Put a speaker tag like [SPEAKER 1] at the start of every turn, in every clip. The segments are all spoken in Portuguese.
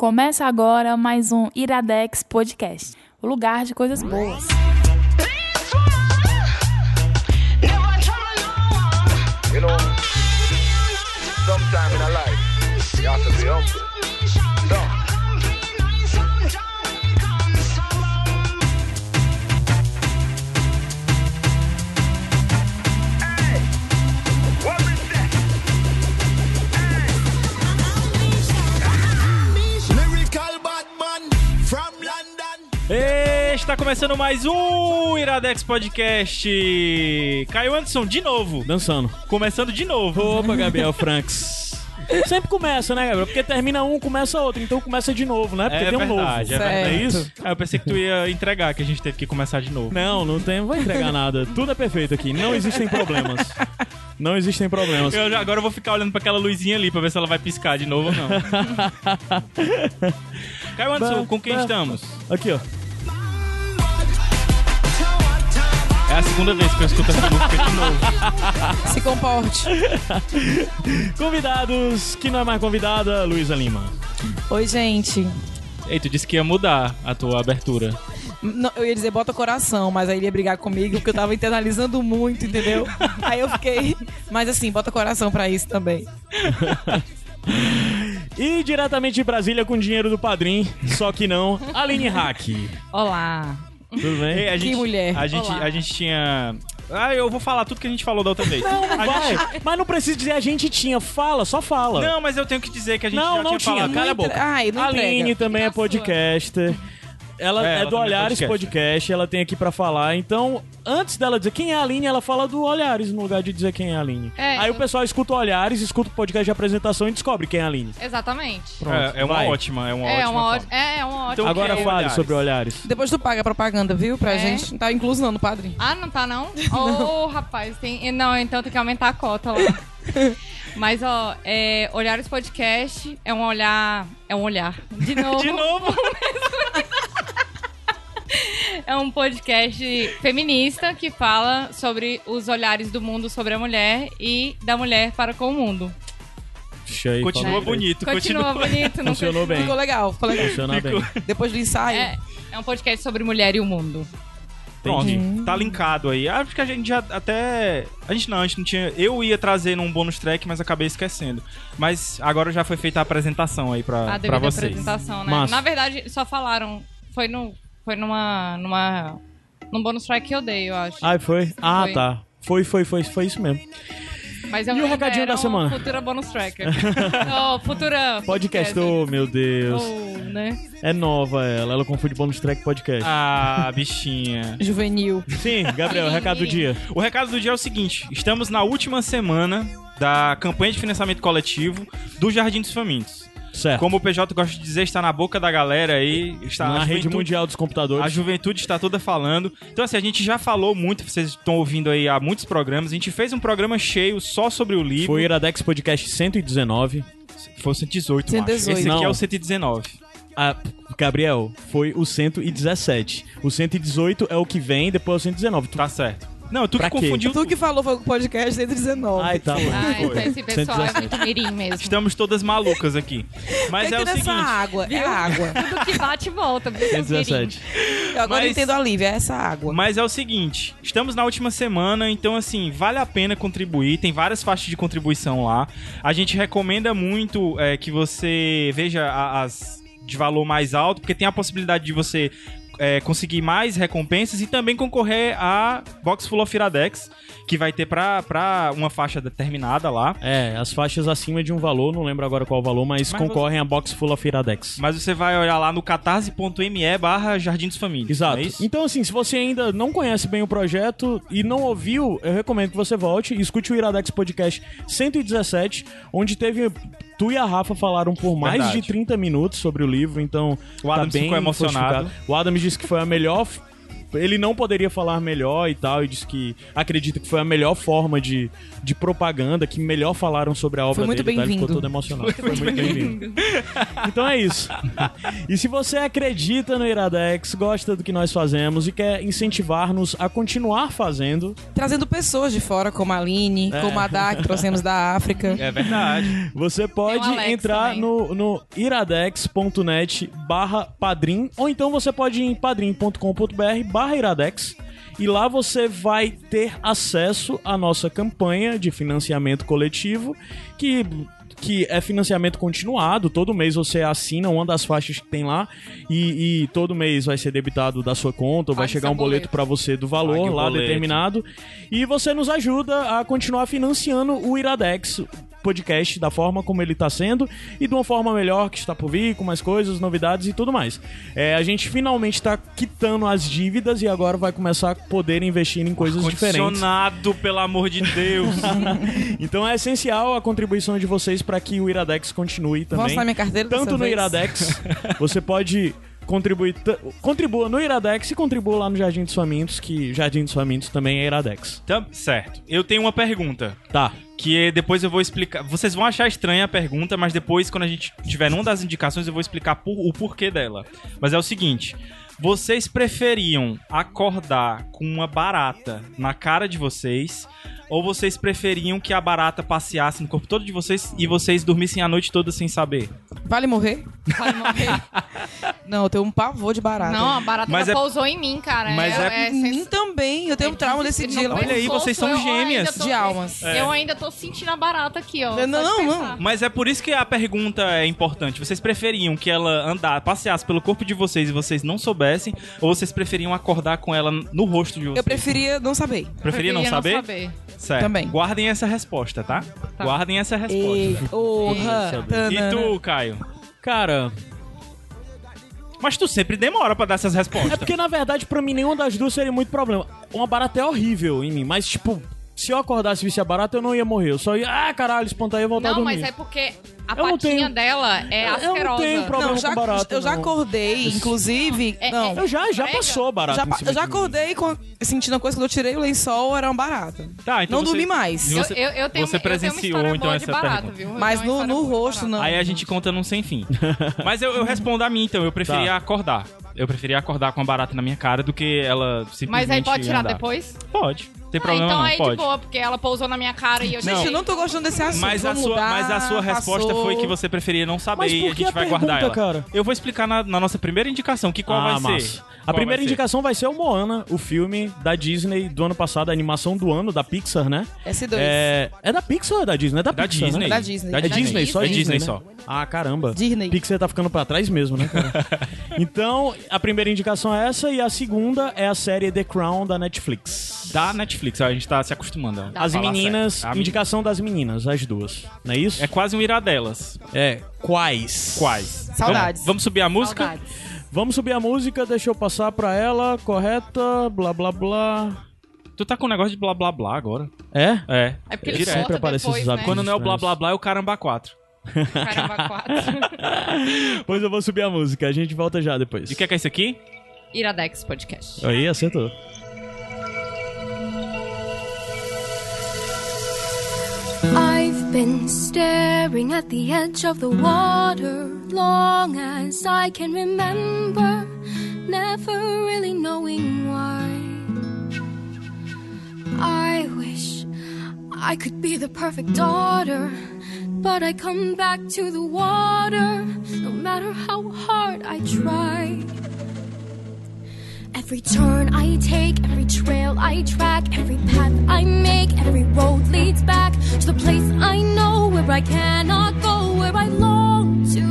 [SPEAKER 1] Começa agora mais um Iradex Podcast, o lugar de coisas boas.
[SPEAKER 2] You know, in life, you have to be humble.
[SPEAKER 3] Está começando mais um Iradex Podcast. Caio Anderson, de novo.
[SPEAKER 4] Dançando.
[SPEAKER 3] Começando de novo.
[SPEAKER 4] Opa, Gabriel Franks. Sempre começa, né, Gabriel? Porque termina um, começa outro. Então começa de novo, né? Porque
[SPEAKER 3] É
[SPEAKER 4] tem um
[SPEAKER 3] verdade, é
[SPEAKER 4] novo.
[SPEAKER 3] verdade.
[SPEAKER 4] É isso?
[SPEAKER 3] Ah, eu pensei que tu ia entregar, que a gente teve que começar de novo.
[SPEAKER 4] Não, não tem, não vou entregar nada. Tudo é perfeito aqui. Não existem problemas. Não existem problemas.
[SPEAKER 3] Eu já- agora eu vou ficar olhando pra aquela luzinha ali pra ver se ela vai piscar de novo ou não. Caio Anderson, com quem
[SPEAKER 4] Bah,
[SPEAKER 3] estamos?
[SPEAKER 4] Aqui, ó.
[SPEAKER 3] É a segunda vez que eu escuto essa música de novo.
[SPEAKER 5] Se comporte.
[SPEAKER 4] Convidados, que não é mais convidada, Luísa Lima.
[SPEAKER 5] Oi, gente.
[SPEAKER 3] Ei, tu disse que ia mudar a tua abertura.
[SPEAKER 5] Não, eu ia dizer bota coração, mas aí ele ia brigar comigo porque eu tava internalizando muito, entendeu? Aí eu fiquei. Mas assim, bota coração pra isso também.
[SPEAKER 4] E diretamente de Brasília com dinheiro do padrinho, só que não, Aline Hack.
[SPEAKER 5] Olá.
[SPEAKER 4] Tudo bem?
[SPEAKER 3] Ei, a gente,
[SPEAKER 5] mulher.
[SPEAKER 3] A gente,
[SPEAKER 5] Olá.
[SPEAKER 3] a gente tinha. Ah, eu vou falar tudo que a gente falou da outra vez.
[SPEAKER 4] Não, não
[SPEAKER 3] A
[SPEAKER 4] vai.
[SPEAKER 3] gente-
[SPEAKER 4] Mas não precisa dizer a gente tinha. Fala, só fala.
[SPEAKER 3] Não, mas eu tenho que dizer que a gente
[SPEAKER 4] Não,
[SPEAKER 3] já
[SPEAKER 4] não
[SPEAKER 3] tinha
[SPEAKER 4] tinha.
[SPEAKER 3] falado.
[SPEAKER 4] Cala a
[SPEAKER 5] Não
[SPEAKER 4] boca.
[SPEAKER 5] Ai, não
[SPEAKER 4] Aline
[SPEAKER 5] entrega.
[SPEAKER 4] também é podcaster. Ela
[SPEAKER 3] É,
[SPEAKER 4] é,
[SPEAKER 3] ela
[SPEAKER 4] do
[SPEAKER 3] é
[SPEAKER 4] Olhares
[SPEAKER 3] podcast.
[SPEAKER 4] podcast. ela tem aqui pra falar. Então, antes dela dizer quem é a Aline, ela fala do Olhares no lugar de dizer quem é a Aline.
[SPEAKER 6] É,
[SPEAKER 4] Aí
[SPEAKER 6] eu-
[SPEAKER 4] o pessoal escuta o Olhares, escuta o podcast de apresentação e descobre quem é a Aline.
[SPEAKER 6] Exatamente.
[SPEAKER 4] Pronto,
[SPEAKER 3] É, é uma ótima, é uma
[SPEAKER 6] é,
[SPEAKER 3] ótima.
[SPEAKER 6] uma é, é uma ótima.
[SPEAKER 3] Então,
[SPEAKER 4] Agora
[SPEAKER 3] é
[SPEAKER 4] fale
[SPEAKER 3] Olhares?
[SPEAKER 4] sobre Olhares.
[SPEAKER 5] Depois tu paga propaganda, viu? Pra
[SPEAKER 6] É?
[SPEAKER 5] gente. Não tá incluso não no padrinho.
[SPEAKER 6] Ah, não tá não? Ô, rapaz, tem... Não, então tem que aumentar a cota lá. Mas, ó, é, Olhares Podcast é um olhar... É um olhar. De novo.
[SPEAKER 3] De novo?
[SPEAKER 6] É um podcast feminista que fala sobre os olhares do mundo sobre a mulher e da mulher para com o mundo.
[SPEAKER 4] Aí,
[SPEAKER 3] Continua
[SPEAKER 4] fala.
[SPEAKER 3] bonito,
[SPEAKER 6] Continua,
[SPEAKER 3] continua.
[SPEAKER 6] bonito, não
[SPEAKER 4] Funcionou bem.
[SPEAKER 5] Ficou legal, ficou legal.
[SPEAKER 4] Funciona bem.
[SPEAKER 5] Depois do ensaio.
[SPEAKER 6] É, é um podcast sobre mulher e o mundo.
[SPEAKER 3] Pronto,
[SPEAKER 4] Entendi.
[SPEAKER 3] tá linkado aí. Acho que a gente já até. A gente não, a gente não tinha. Eu ia trazer num bônus track, mas acabei esquecendo. Mas agora já foi feita a apresentação aí pra,
[SPEAKER 6] A
[SPEAKER 3] pra
[SPEAKER 6] devida
[SPEAKER 3] vocês.
[SPEAKER 6] apresentação, né?
[SPEAKER 4] Massa.
[SPEAKER 6] Na verdade, só falaram. Foi no. Foi numa. numa. num bônus track que eu dei, eu acho.
[SPEAKER 4] Ai, foi? Ah,
[SPEAKER 6] Foi.
[SPEAKER 4] tá. Foi, foi, foi, foi isso mesmo.
[SPEAKER 6] Mas eu
[SPEAKER 4] E o recadinho da semana?
[SPEAKER 6] Futura bonus track. oh, futura.
[SPEAKER 4] Podcast, oh, meu Deus.
[SPEAKER 6] Oh, né?
[SPEAKER 4] É nova ela, ela confunde bônus track podcast.
[SPEAKER 3] Ah, bichinha.
[SPEAKER 5] Juvenil.
[SPEAKER 4] Sim, Gabriel, recado do dia.
[SPEAKER 3] O recado do dia é o seguinte: estamos na última semana da campanha de financiamento coletivo do Jardim dos Famintos.
[SPEAKER 4] Certo.
[SPEAKER 3] Como o PJ gosta de dizer, está na boca da galera aí. Está
[SPEAKER 4] Na
[SPEAKER 3] a
[SPEAKER 4] rede
[SPEAKER 3] juventude-
[SPEAKER 4] mundial dos computadores.
[SPEAKER 3] A juventude está toda falando. Então, assim, a gente já falou muito, vocês estão ouvindo aí há muitos programas. A gente fez um programa cheio só sobre o livro.
[SPEAKER 4] Foi o Iradex Podcast 119.
[SPEAKER 3] Foi o 118,
[SPEAKER 5] 118.
[SPEAKER 3] macho. Esse aqui
[SPEAKER 4] Não.
[SPEAKER 3] é o 119.
[SPEAKER 4] Ah, Gabriel, foi o 117. O 118 é o que vem, depois é o 119. Tu-
[SPEAKER 3] Tá certo. Não, tu
[SPEAKER 4] Pra
[SPEAKER 3] que confundiu.
[SPEAKER 5] Tu que falou foi o podcast 119.
[SPEAKER 4] Ai, tá, mano.
[SPEAKER 6] Ah,
[SPEAKER 3] Foi.
[SPEAKER 6] então esse pessoal é muito mirim mesmo.
[SPEAKER 3] Estamos todas malucas aqui. Mas
[SPEAKER 5] é
[SPEAKER 3] é,
[SPEAKER 5] que
[SPEAKER 3] o seguinte.
[SPEAKER 5] água, é água.
[SPEAKER 6] Tudo que bate e volta. viu, seus mirim?
[SPEAKER 4] 117.
[SPEAKER 5] Eu agora
[SPEAKER 3] Mas-
[SPEAKER 5] entendo a Lívia, é essa água.
[SPEAKER 3] Mas é o seguinte, estamos na última semana, então assim, vale a pena contribuir, tem várias faixas de contribuição lá. A gente recomenda muito é, que você veja as de valor mais alto, porque tem a possibilidade de você é, conseguir mais recompensas e também concorrer a Box Full of Iradex, que vai ter pra, pra uma faixa determinada lá.
[SPEAKER 4] É, as faixas acima de um valor, não lembro agora qual o valor, mas,
[SPEAKER 3] Mas
[SPEAKER 4] concorrem a box full of Iradex.
[SPEAKER 3] Mas você vai olhar lá no catarse.me barra Jardim dos Famílias.
[SPEAKER 4] Exato.
[SPEAKER 3] não é?
[SPEAKER 4] Então, assim, se você ainda não conhece bem o projeto e não ouviu, eu recomendo que você volte e escute o Iradex Podcast 117, onde teve. Tu e a Rafa falaram por mais
[SPEAKER 3] Verdade.
[SPEAKER 4] de 30 minutos sobre o livro, então.
[SPEAKER 3] O Adams
[SPEAKER 4] tá bem
[SPEAKER 3] ficou emocionado.
[SPEAKER 4] O Adams disse que foi a melhor ele não poderia falar melhor e tal, e disse que acredita que foi a melhor forma de, de propaganda, que melhor falaram sobre a obra
[SPEAKER 5] Foi muito
[SPEAKER 4] dele. tá? Ele ficou todo emocionado. Foi, muito bem-vindo. Então é isso. E se você acredita no Iradex, gosta do que nós fazemos e quer incentivar-nos a continuar fazendo,
[SPEAKER 5] Trazendo pessoas de fora, como a Aline, como a Dá, que trouxemos da África.
[SPEAKER 3] É verdade.
[SPEAKER 4] Você pode entrar
[SPEAKER 6] também.
[SPEAKER 4] no, no iradex.net barra padrim, ou então você pode ir em padrim.com.br barra iradex, e lá você vai ter acesso à nossa campanha de financiamento coletivo, que que é financiamento continuado, todo mês você assina uma das faixas que tem lá e, e todo mês vai ser debitado da sua conta, ou vai
[SPEAKER 6] Pague
[SPEAKER 4] chegar
[SPEAKER 6] seu
[SPEAKER 4] um boleto
[SPEAKER 6] boleto.
[SPEAKER 4] pra você do valor
[SPEAKER 3] Pague
[SPEAKER 4] lá
[SPEAKER 3] boleto.
[SPEAKER 4] determinado e você nos ajuda a continuar financiando o Iradex podcast da forma como ele tá sendo e de uma forma melhor que está por vir, com mais coisas, novidades e tudo mais. É, a gente finalmente tá quitando as dívidas e agora vai começar a poder investir em coisas diferentes.
[SPEAKER 3] Condicionado, pelo amor de Deus.
[SPEAKER 4] Então é essencial a contribuição de vocês para que o Iradex continue também.
[SPEAKER 5] Vou minha carteira
[SPEAKER 4] Tanto
[SPEAKER 5] dessa
[SPEAKER 4] no
[SPEAKER 5] vez.
[SPEAKER 4] Iradex, você pode contribuir, contribua no Iradex e contribua lá no Jardim dos Famintos, que Jardim dos Famintos também é Iradex.
[SPEAKER 3] Tá certo. Eu tenho uma pergunta.
[SPEAKER 4] Tá.
[SPEAKER 3] Que depois eu vou explicar. Vocês vão achar estranha a pergunta, mas depois, quando a gente tiver numa das indicações, eu vou explicar por- o porquê dela. Mas é o seguinte: vocês preferiam acordar com uma barata na cara de vocês? Ou vocês preferiam que a barata passeasse no corpo todo de vocês e vocês dormissem a noite toda sem saber?
[SPEAKER 5] Vale morrer?
[SPEAKER 6] Vai morrer.
[SPEAKER 5] Não, eu tenho um pavor de barata.
[SPEAKER 6] Não, a barata
[SPEAKER 3] Mas
[SPEAKER 6] já
[SPEAKER 3] é-
[SPEAKER 6] pousou em mim, cara.
[SPEAKER 3] Mas
[SPEAKER 6] é,
[SPEAKER 3] é-
[SPEAKER 6] é
[SPEAKER 5] Em mim também. Eu tenho um trauma desse
[SPEAKER 6] Não
[SPEAKER 5] dia.
[SPEAKER 3] Olha aí, vocês são
[SPEAKER 6] eu
[SPEAKER 3] gêmeas.
[SPEAKER 6] tô-
[SPEAKER 5] De almas.
[SPEAKER 6] Eu ainda tô sentindo a barata aqui, ó.
[SPEAKER 5] Não, não, não.
[SPEAKER 3] Mas é por isso que a pergunta é importante. Vocês preferiam que ela andar, passeasse pelo corpo de vocês e vocês não soubessem? Ou vocês preferiam acordar com ela no rosto de vocês?
[SPEAKER 5] Eu preferia não saber.
[SPEAKER 3] Preferia não saber? Certo.
[SPEAKER 5] Também.
[SPEAKER 3] Guardem essa resposta, tá? Guardem essa resposta.
[SPEAKER 5] E... Orra.
[SPEAKER 3] E tu, Caio?
[SPEAKER 4] Cara,
[SPEAKER 3] Mas tu sempre demora pra dar essas respostas.
[SPEAKER 4] é porque na verdade pra mim nenhuma das duas seria muito problema. Uma barata é horrível em mim, mas tipo, se eu acordasse e visse a barata, eu não ia morrer. Eu só ia, ah, caralho, espantar e ia voltar a
[SPEAKER 6] Não,
[SPEAKER 4] dormir.
[SPEAKER 6] mas é porque a
[SPEAKER 4] Eu não
[SPEAKER 6] patinha
[SPEAKER 4] tenho-
[SPEAKER 6] dela é
[SPEAKER 4] Eu não
[SPEAKER 6] asquerosa.
[SPEAKER 4] tenho problema
[SPEAKER 5] Não, já,
[SPEAKER 4] com barata.
[SPEAKER 5] eu já
[SPEAKER 4] não.
[SPEAKER 5] acordei, inclusive.
[SPEAKER 6] É-
[SPEAKER 5] não.
[SPEAKER 4] Eu já, já passou a barata
[SPEAKER 5] Já, eu já acordei com, sentindo a coisa que eu tirei o lençol, era uma barata.
[SPEAKER 3] Tá, então
[SPEAKER 5] não
[SPEAKER 3] você-
[SPEAKER 5] dormi mais.
[SPEAKER 6] Eu,
[SPEAKER 3] Você-
[SPEAKER 6] eu, eu tenho,
[SPEAKER 3] você
[SPEAKER 6] eu
[SPEAKER 3] presenciou,
[SPEAKER 6] história
[SPEAKER 3] então, essa
[SPEAKER 6] barata,
[SPEAKER 3] pergunta.
[SPEAKER 6] viu? Eu
[SPEAKER 5] Mas no, no rosto, não.
[SPEAKER 3] Aí a gente conta num sem fim. Mas eu, eu respondo a mim, então. Eu preferia
[SPEAKER 4] Tá.
[SPEAKER 3] acordar. Eu preferia acordar com a barata na minha cara do que ela simplesmente
[SPEAKER 6] Mas aí pode tirar
[SPEAKER 3] andar.
[SPEAKER 6] depois?
[SPEAKER 3] Pode. Tem
[SPEAKER 6] Ah,
[SPEAKER 3] problema
[SPEAKER 6] então
[SPEAKER 3] não,
[SPEAKER 6] aí
[SPEAKER 3] pode.
[SPEAKER 6] de boa, porque ela pousou na minha cara e eu
[SPEAKER 5] Gente, eu não tô gostando desse assunto.
[SPEAKER 3] Mas a, sua,
[SPEAKER 5] mudar,
[SPEAKER 3] mas a sua resposta
[SPEAKER 5] passou.
[SPEAKER 3] foi que você preferia não saber
[SPEAKER 4] Mas
[SPEAKER 3] e
[SPEAKER 4] por
[SPEAKER 3] a
[SPEAKER 4] que
[SPEAKER 3] gente
[SPEAKER 4] a
[SPEAKER 3] vai guardar ela.
[SPEAKER 4] pergunta, cara?
[SPEAKER 3] Eu vou explicar na, na nossa primeira indicação, que qual
[SPEAKER 4] ah,
[SPEAKER 3] vai
[SPEAKER 4] massa.
[SPEAKER 3] ser?
[SPEAKER 4] A
[SPEAKER 3] Qual
[SPEAKER 4] primeira
[SPEAKER 3] vai ser?
[SPEAKER 4] indicação vai ser o Moana, o filme da Disney do ano passado, a animação do ano, da Pixar, né?
[SPEAKER 5] S2.
[SPEAKER 4] É, é da Pixar ou é da Disney? É da,
[SPEAKER 3] Da
[SPEAKER 4] Pixar,
[SPEAKER 3] Disney.
[SPEAKER 4] né?
[SPEAKER 5] Da Disney.
[SPEAKER 3] Da
[SPEAKER 4] É Disney, só
[SPEAKER 3] É
[SPEAKER 4] Disney,
[SPEAKER 3] Disney
[SPEAKER 4] né?
[SPEAKER 3] só.
[SPEAKER 4] Ah, caramba.
[SPEAKER 5] Disney.
[SPEAKER 4] Pixar tá ficando pra trás mesmo, né, cara? então, a primeira indicação é essa e a segunda é a série The Crown da Netflix.
[SPEAKER 3] Da Netflix, a gente tá se acostumando. a
[SPEAKER 4] As meninas, indicação das meninas, as duas. Não é isso?
[SPEAKER 3] É quase um irá delas.
[SPEAKER 4] É. Quais?
[SPEAKER 3] Quais?
[SPEAKER 5] Saudades.
[SPEAKER 3] Vamos, vamos subir a música?
[SPEAKER 6] Saudades.
[SPEAKER 4] Vamos subir a música, deixa eu passar pra ela, correta, blá blá blá.
[SPEAKER 3] Tu tá com um negócio de blá blá blá agora.
[SPEAKER 4] É?
[SPEAKER 3] É.
[SPEAKER 6] É porque ele.
[SPEAKER 4] Sempre aparece
[SPEAKER 6] depois,
[SPEAKER 4] esses
[SPEAKER 6] né?
[SPEAKER 3] Quando não é o blá blá blá, é o caramba 4.
[SPEAKER 6] Caramba, quatro.
[SPEAKER 4] Pois eu vou subir a música, a gente volta já depois.
[SPEAKER 3] E o que é, que é isso aqui?
[SPEAKER 6] Iradex Podcast.
[SPEAKER 4] Aí, acertou.
[SPEAKER 7] Been staring at the edge of the water long as I can remember, never really knowing why. I wish I could be the perfect daughter, but I come back to the water no matter how hard I try. Every turn I take, every trail I track, every path I make, every road leads back to the place I know where I cannot go, where I long to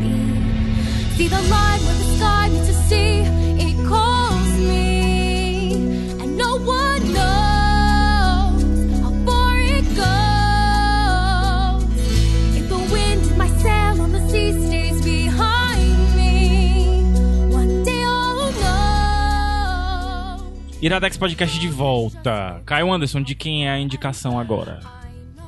[SPEAKER 7] be. See the line where the sky meets the sea, it calls
[SPEAKER 3] Iradex Podcast de volta. Caio Anderson, de quem é a indicação agora?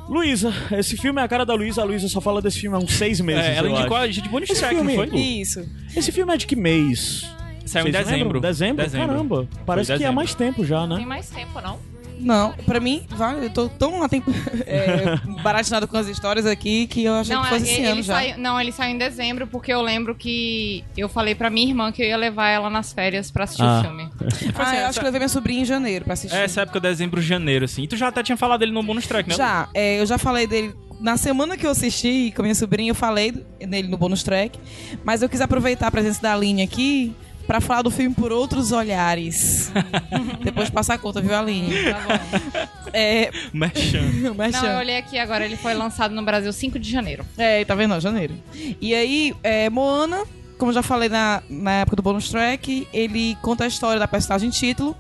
[SPEAKER 4] Luísa, esse filme é a cara da Luísa, a Luísa só fala desse filme há uns seis meses.
[SPEAKER 3] É, ela indicou
[SPEAKER 4] acho.
[SPEAKER 3] a gente track, não
[SPEAKER 4] filme-
[SPEAKER 3] foi?
[SPEAKER 5] Isso.
[SPEAKER 4] Esse filme é de que mês?
[SPEAKER 3] Saiu em dezembro.
[SPEAKER 4] Dezembro?
[SPEAKER 3] Dezembro.
[SPEAKER 4] Caramba. Parece que é
[SPEAKER 3] dezembro.
[SPEAKER 4] mais tempo já,
[SPEAKER 6] Tem
[SPEAKER 4] né?
[SPEAKER 6] mais tempo, não?
[SPEAKER 5] Não, pra mim, vai, eu tô tão atem- é, baratinado com as histórias aqui que eu achei
[SPEAKER 6] Não,
[SPEAKER 5] que fosse
[SPEAKER 6] ele,
[SPEAKER 5] esse
[SPEAKER 6] ele
[SPEAKER 5] ano já.
[SPEAKER 6] saiu, não, ele saiu em dezembro porque eu lembro que eu falei pra minha irmã que eu ia levar ela nas férias pra assistir
[SPEAKER 4] Ah.
[SPEAKER 6] o filme.
[SPEAKER 5] Ah, eu acho que eu levei minha sobrinha em janeiro pra assistir.
[SPEAKER 3] É, essa época, dezembro, janeiro, assim. E tu já até tinha falado dele no bônus track, né?
[SPEAKER 5] Já, é, eu já falei dele. Na semana que eu assisti com a minha sobrinha, eu falei nele no bonus track. Mas eu quis aproveitar a presença da Aline aqui pra falar do filme por outros olhares. Depois de passar a conta, viu, Aline?
[SPEAKER 6] Tá bom.
[SPEAKER 5] É.
[SPEAKER 6] Não, eu olhei aqui agora, ele foi lançado no Brasil 5 de janeiro.
[SPEAKER 5] É, tá vendo? ó, Janeiro. E aí, é, Moana, como eu já falei na, na época do bonus track, ele conta a história da personagem título,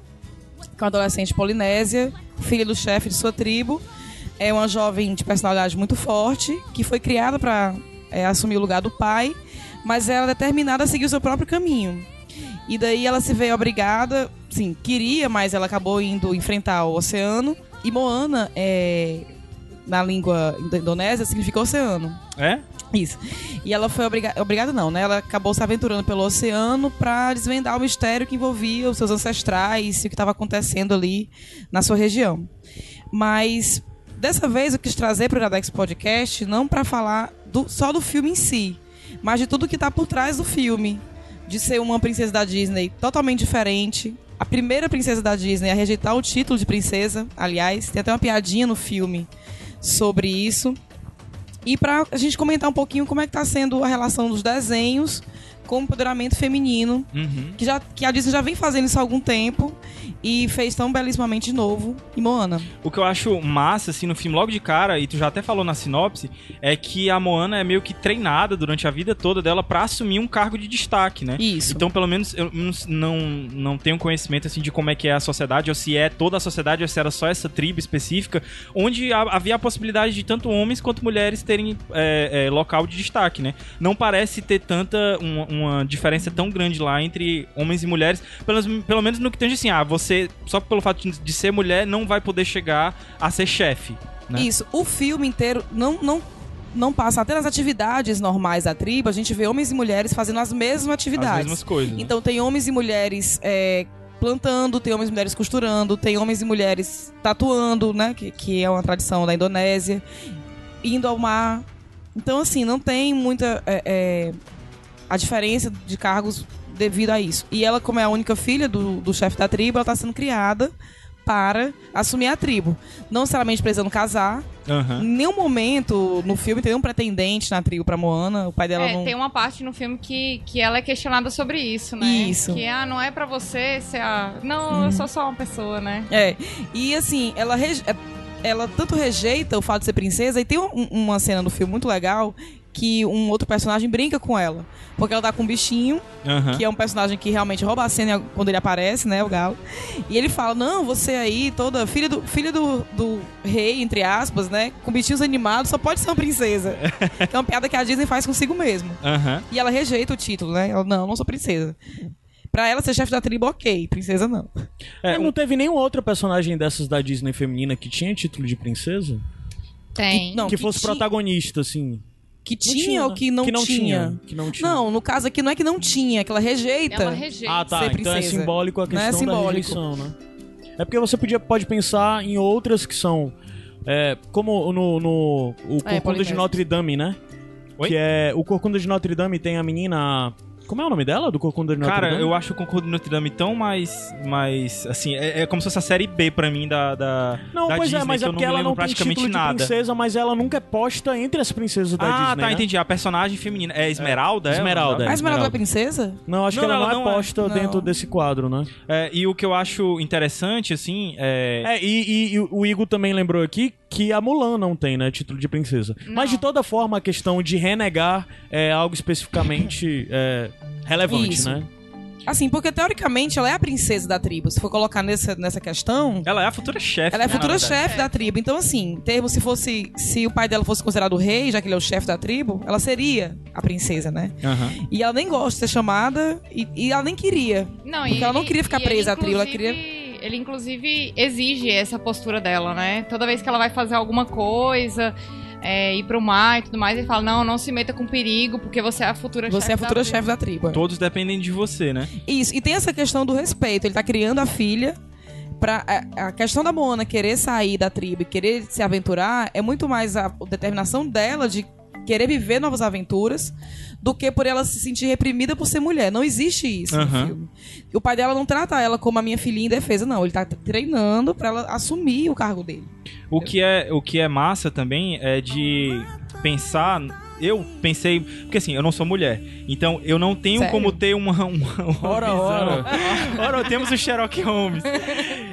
[SPEAKER 5] que é uma adolescente polinésia, filha do chefe de sua tribo. É uma jovem de personalidade muito forte, que foi criada para assumir o lugar do pai, mas ela é determinada a seguir o seu próprio caminho. E daí ela se vê obrigada, sim, queria, mas ela acabou indo enfrentar o oceano. E Moana, é, na língua indo- indonésia, significa oceano.
[SPEAKER 3] É?
[SPEAKER 5] Isso. E ela foi obrigada, obrigada não, né? Ela acabou se aventurando pelo oceano pra desvendar o mistério que envolvia os seus ancestrais e o que estava acontecendo ali na sua região. Mas dessa vez eu quis trazer para o Iradex Podcast não para falar do- só do filme em si, mas de tudo que tá por trás do filme, de ser uma princesa da Disney totalmente diferente. A primeira princesa da Disney a rejeitar o título de princesa, aliás, tem até uma piadinha no filme sobre isso. E pra a gente comentar um pouquinho como é que tá sendo a relação dos desenhos com o empoderamento feminino,
[SPEAKER 3] Uhum.
[SPEAKER 5] que, já, que a Disney já vem fazendo isso há algum tempo e fez tão belíssimamente de novo em Moana.
[SPEAKER 3] O que eu acho massa, assim, no filme, logo de cara, e tu já até falou na sinopse, é que a Moana é meio que treinada durante a vida toda dela pra assumir um cargo de destaque, né?
[SPEAKER 5] Isso.
[SPEAKER 3] Então, pelo menos, eu não- não, tenho conhecimento, assim, de como é que é a sociedade, ou se é toda a sociedade, ou se era só essa tribo específica, onde ha- havia a possibilidade de tanto homens quanto mulheres terem é, é, local de destaque, né? Não parece ter tanta, uma, uma diferença tão grande lá entre homens e mulheres, pelo, pelo menos no que tange, assim, ah, você, só pelo fato de- ser mulher, não vai poder chegar a ser chefe, né?
[SPEAKER 5] Isso. O filme inteiro não, não, não passa. Até nas atividades normais da tribo, a gente vê homens e mulheres fazendo as mesmas
[SPEAKER 3] As
[SPEAKER 5] atividades.
[SPEAKER 3] mesmas coisas. né?
[SPEAKER 5] Então tem homens e mulheres é, plantando, tem homens e mulheres costurando, tem homens e mulheres tatuando, né? Que, que é uma tradição da Indonésia, indo ao mar. Então, assim, não tem muita é, é, a diferença de cargos devido a isso. E ela, como é a única filha do, do chefe da tribo, ela está sendo criada para assumir a tribo. Não necessariamente precisando casar.
[SPEAKER 3] Aham.
[SPEAKER 5] Em nenhum momento no filme tem um pretendente na tribo pra Moana. O pai dela
[SPEAKER 6] é,
[SPEAKER 5] não.
[SPEAKER 6] tem uma parte no filme que, que ela é questionada sobre isso, né?
[SPEAKER 5] Isso.
[SPEAKER 6] Que, ah, não é pra você ser a... Não, eu sou só uma pessoa, né?
[SPEAKER 5] É. E assim, ela, reje- é, ela tanto rejeita o fato de ser princesa, e tem um- uma cena no filme muito legal que um outro personagem brinca com ela. Porque ela tá com um bichinho, que é um personagem que realmente rouba a cena quando ele aparece, né? O galo. E ele fala: Não, você aí, toda filha do, filha do, do rei, entre aspas, né? Com bichinhos animados, só pode ser uma princesa. que é uma piada que a Disney faz consigo mesmo. E ela rejeita o título, né? Ela, não, não sou princesa. Pra ela ser chefe da tribo, ok. Princesa, não.
[SPEAKER 3] É,
[SPEAKER 4] não teve nenhum outro personagem dessas da Disney feminina que tinha título de princesa?
[SPEAKER 6] Tem.
[SPEAKER 5] Não,
[SPEAKER 4] que fosse
[SPEAKER 5] tinha-
[SPEAKER 4] protagonista, assim.
[SPEAKER 5] Que
[SPEAKER 4] Não
[SPEAKER 5] tinha, ou que não,
[SPEAKER 4] que não
[SPEAKER 5] tinha?
[SPEAKER 4] Que não tinha.
[SPEAKER 5] Não, no caso aqui não é que não tinha, é que ela rejeita.
[SPEAKER 6] Ela rejeita.
[SPEAKER 4] Ah, tá.
[SPEAKER 5] ser
[SPEAKER 4] Então é simbólico a
[SPEAKER 5] é
[SPEAKER 4] questão da
[SPEAKER 5] simbólico.
[SPEAKER 4] rejeição, né? É porque você podia, pode pensar em outras que são. é, como no, no o Corcunda de
[SPEAKER 5] Polinésia.
[SPEAKER 4] Notre Dame, né?
[SPEAKER 3] Oi?
[SPEAKER 4] Que é. O Corcunda de Notre Dame tem a menina. Como é o nome dela? Do Corcunda de Notre
[SPEAKER 3] Cara,
[SPEAKER 4] Dame?
[SPEAKER 3] eu acho o Concurso de Notre Dame tão mais. mais assim, é, é como se fosse a série B pra mim da. da
[SPEAKER 4] Não,
[SPEAKER 3] da
[SPEAKER 4] pois
[SPEAKER 3] Disney,
[SPEAKER 4] é, mas
[SPEAKER 3] que
[SPEAKER 4] é porque
[SPEAKER 3] não
[SPEAKER 4] ela não tem
[SPEAKER 3] praticamente
[SPEAKER 4] título de
[SPEAKER 3] nada.
[SPEAKER 4] princesa, mas ela nunca é posta entre as princesas da
[SPEAKER 3] ah,
[SPEAKER 4] Disney,
[SPEAKER 3] tá,
[SPEAKER 4] né?
[SPEAKER 3] entendi. A personagem feminina. É Esmeralda? é?
[SPEAKER 4] Esmeralda,
[SPEAKER 5] A Esmeralda é
[SPEAKER 4] Esmeralda.
[SPEAKER 5] princesa?
[SPEAKER 4] Não, acho
[SPEAKER 3] Não,
[SPEAKER 4] que ela
[SPEAKER 3] ela
[SPEAKER 4] não,
[SPEAKER 3] não
[SPEAKER 4] é
[SPEAKER 3] é.
[SPEAKER 4] posta
[SPEAKER 5] Não.
[SPEAKER 4] dentro desse quadro, né?
[SPEAKER 3] É, e o que eu acho interessante, assim, é.
[SPEAKER 4] É, e, e- e o Igor também lembrou aqui que a Mulan não tem, né, título de princesa. Mas de toda forma, a questão de renegar é algo especificamente é, relevante,
[SPEAKER 5] Isso.
[SPEAKER 4] né?
[SPEAKER 5] Assim, porque teoricamente ela é a princesa da tribo. Se for colocar nessa, nessa questão,
[SPEAKER 3] Ela é a futura chefe.
[SPEAKER 5] ela é a
[SPEAKER 3] né,
[SPEAKER 5] futura chefe da tribo. Então, assim, em termos, se fosse. Se o pai dela fosse considerado rei, já que ele é o chefe da tribo, ela seria a princesa, né?
[SPEAKER 3] Aham.
[SPEAKER 5] E ela nem gosta de ser chamada e, e ela nem queria.
[SPEAKER 6] Não,
[SPEAKER 5] Porque ela não queria ficar
[SPEAKER 6] e ele,
[SPEAKER 5] presa à tribo, ela
[SPEAKER 6] inclusive- Ele, inclusive, exige essa postura dela, né? Toda vez que ela vai fazer alguma coisa, é, ir pro mar e tudo mais, ele fala, não, não se meta com perigo, porque você é a futura chefe
[SPEAKER 5] Você é a futura
[SPEAKER 6] da
[SPEAKER 5] chefe da tribo.
[SPEAKER 3] Todos dependem de você, né?
[SPEAKER 5] Isso, e tem essa questão do respeito. Ele tá criando a filha. Pra, a, a questão da Moana querer sair da tribo e querer se aventurar é muito mais a, determinação dela de querer viver novas aventuras do que por ela se sentir reprimida por ser mulher. Não existe isso
[SPEAKER 3] Aham.
[SPEAKER 5] no filme. O pai dela não trata ela como a minha filhinha em defesa, não. Ele tá treinando pra ela assumir o cargo dele.
[SPEAKER 3] O que é, o que é massa também é de pensar. Eu pensei. Porque assim, eu não sou mulher. Então eu não tenho
[SPEAKER 5] Sério?
[SPEAKER 3] como ter uma. uma, uma
[SPEAKER 4] Ora,
[SPEAKER 3] visão.
[SPEAKER 4] ora.
[SPEAKER 3] ora, temos o Sherlock Holmes.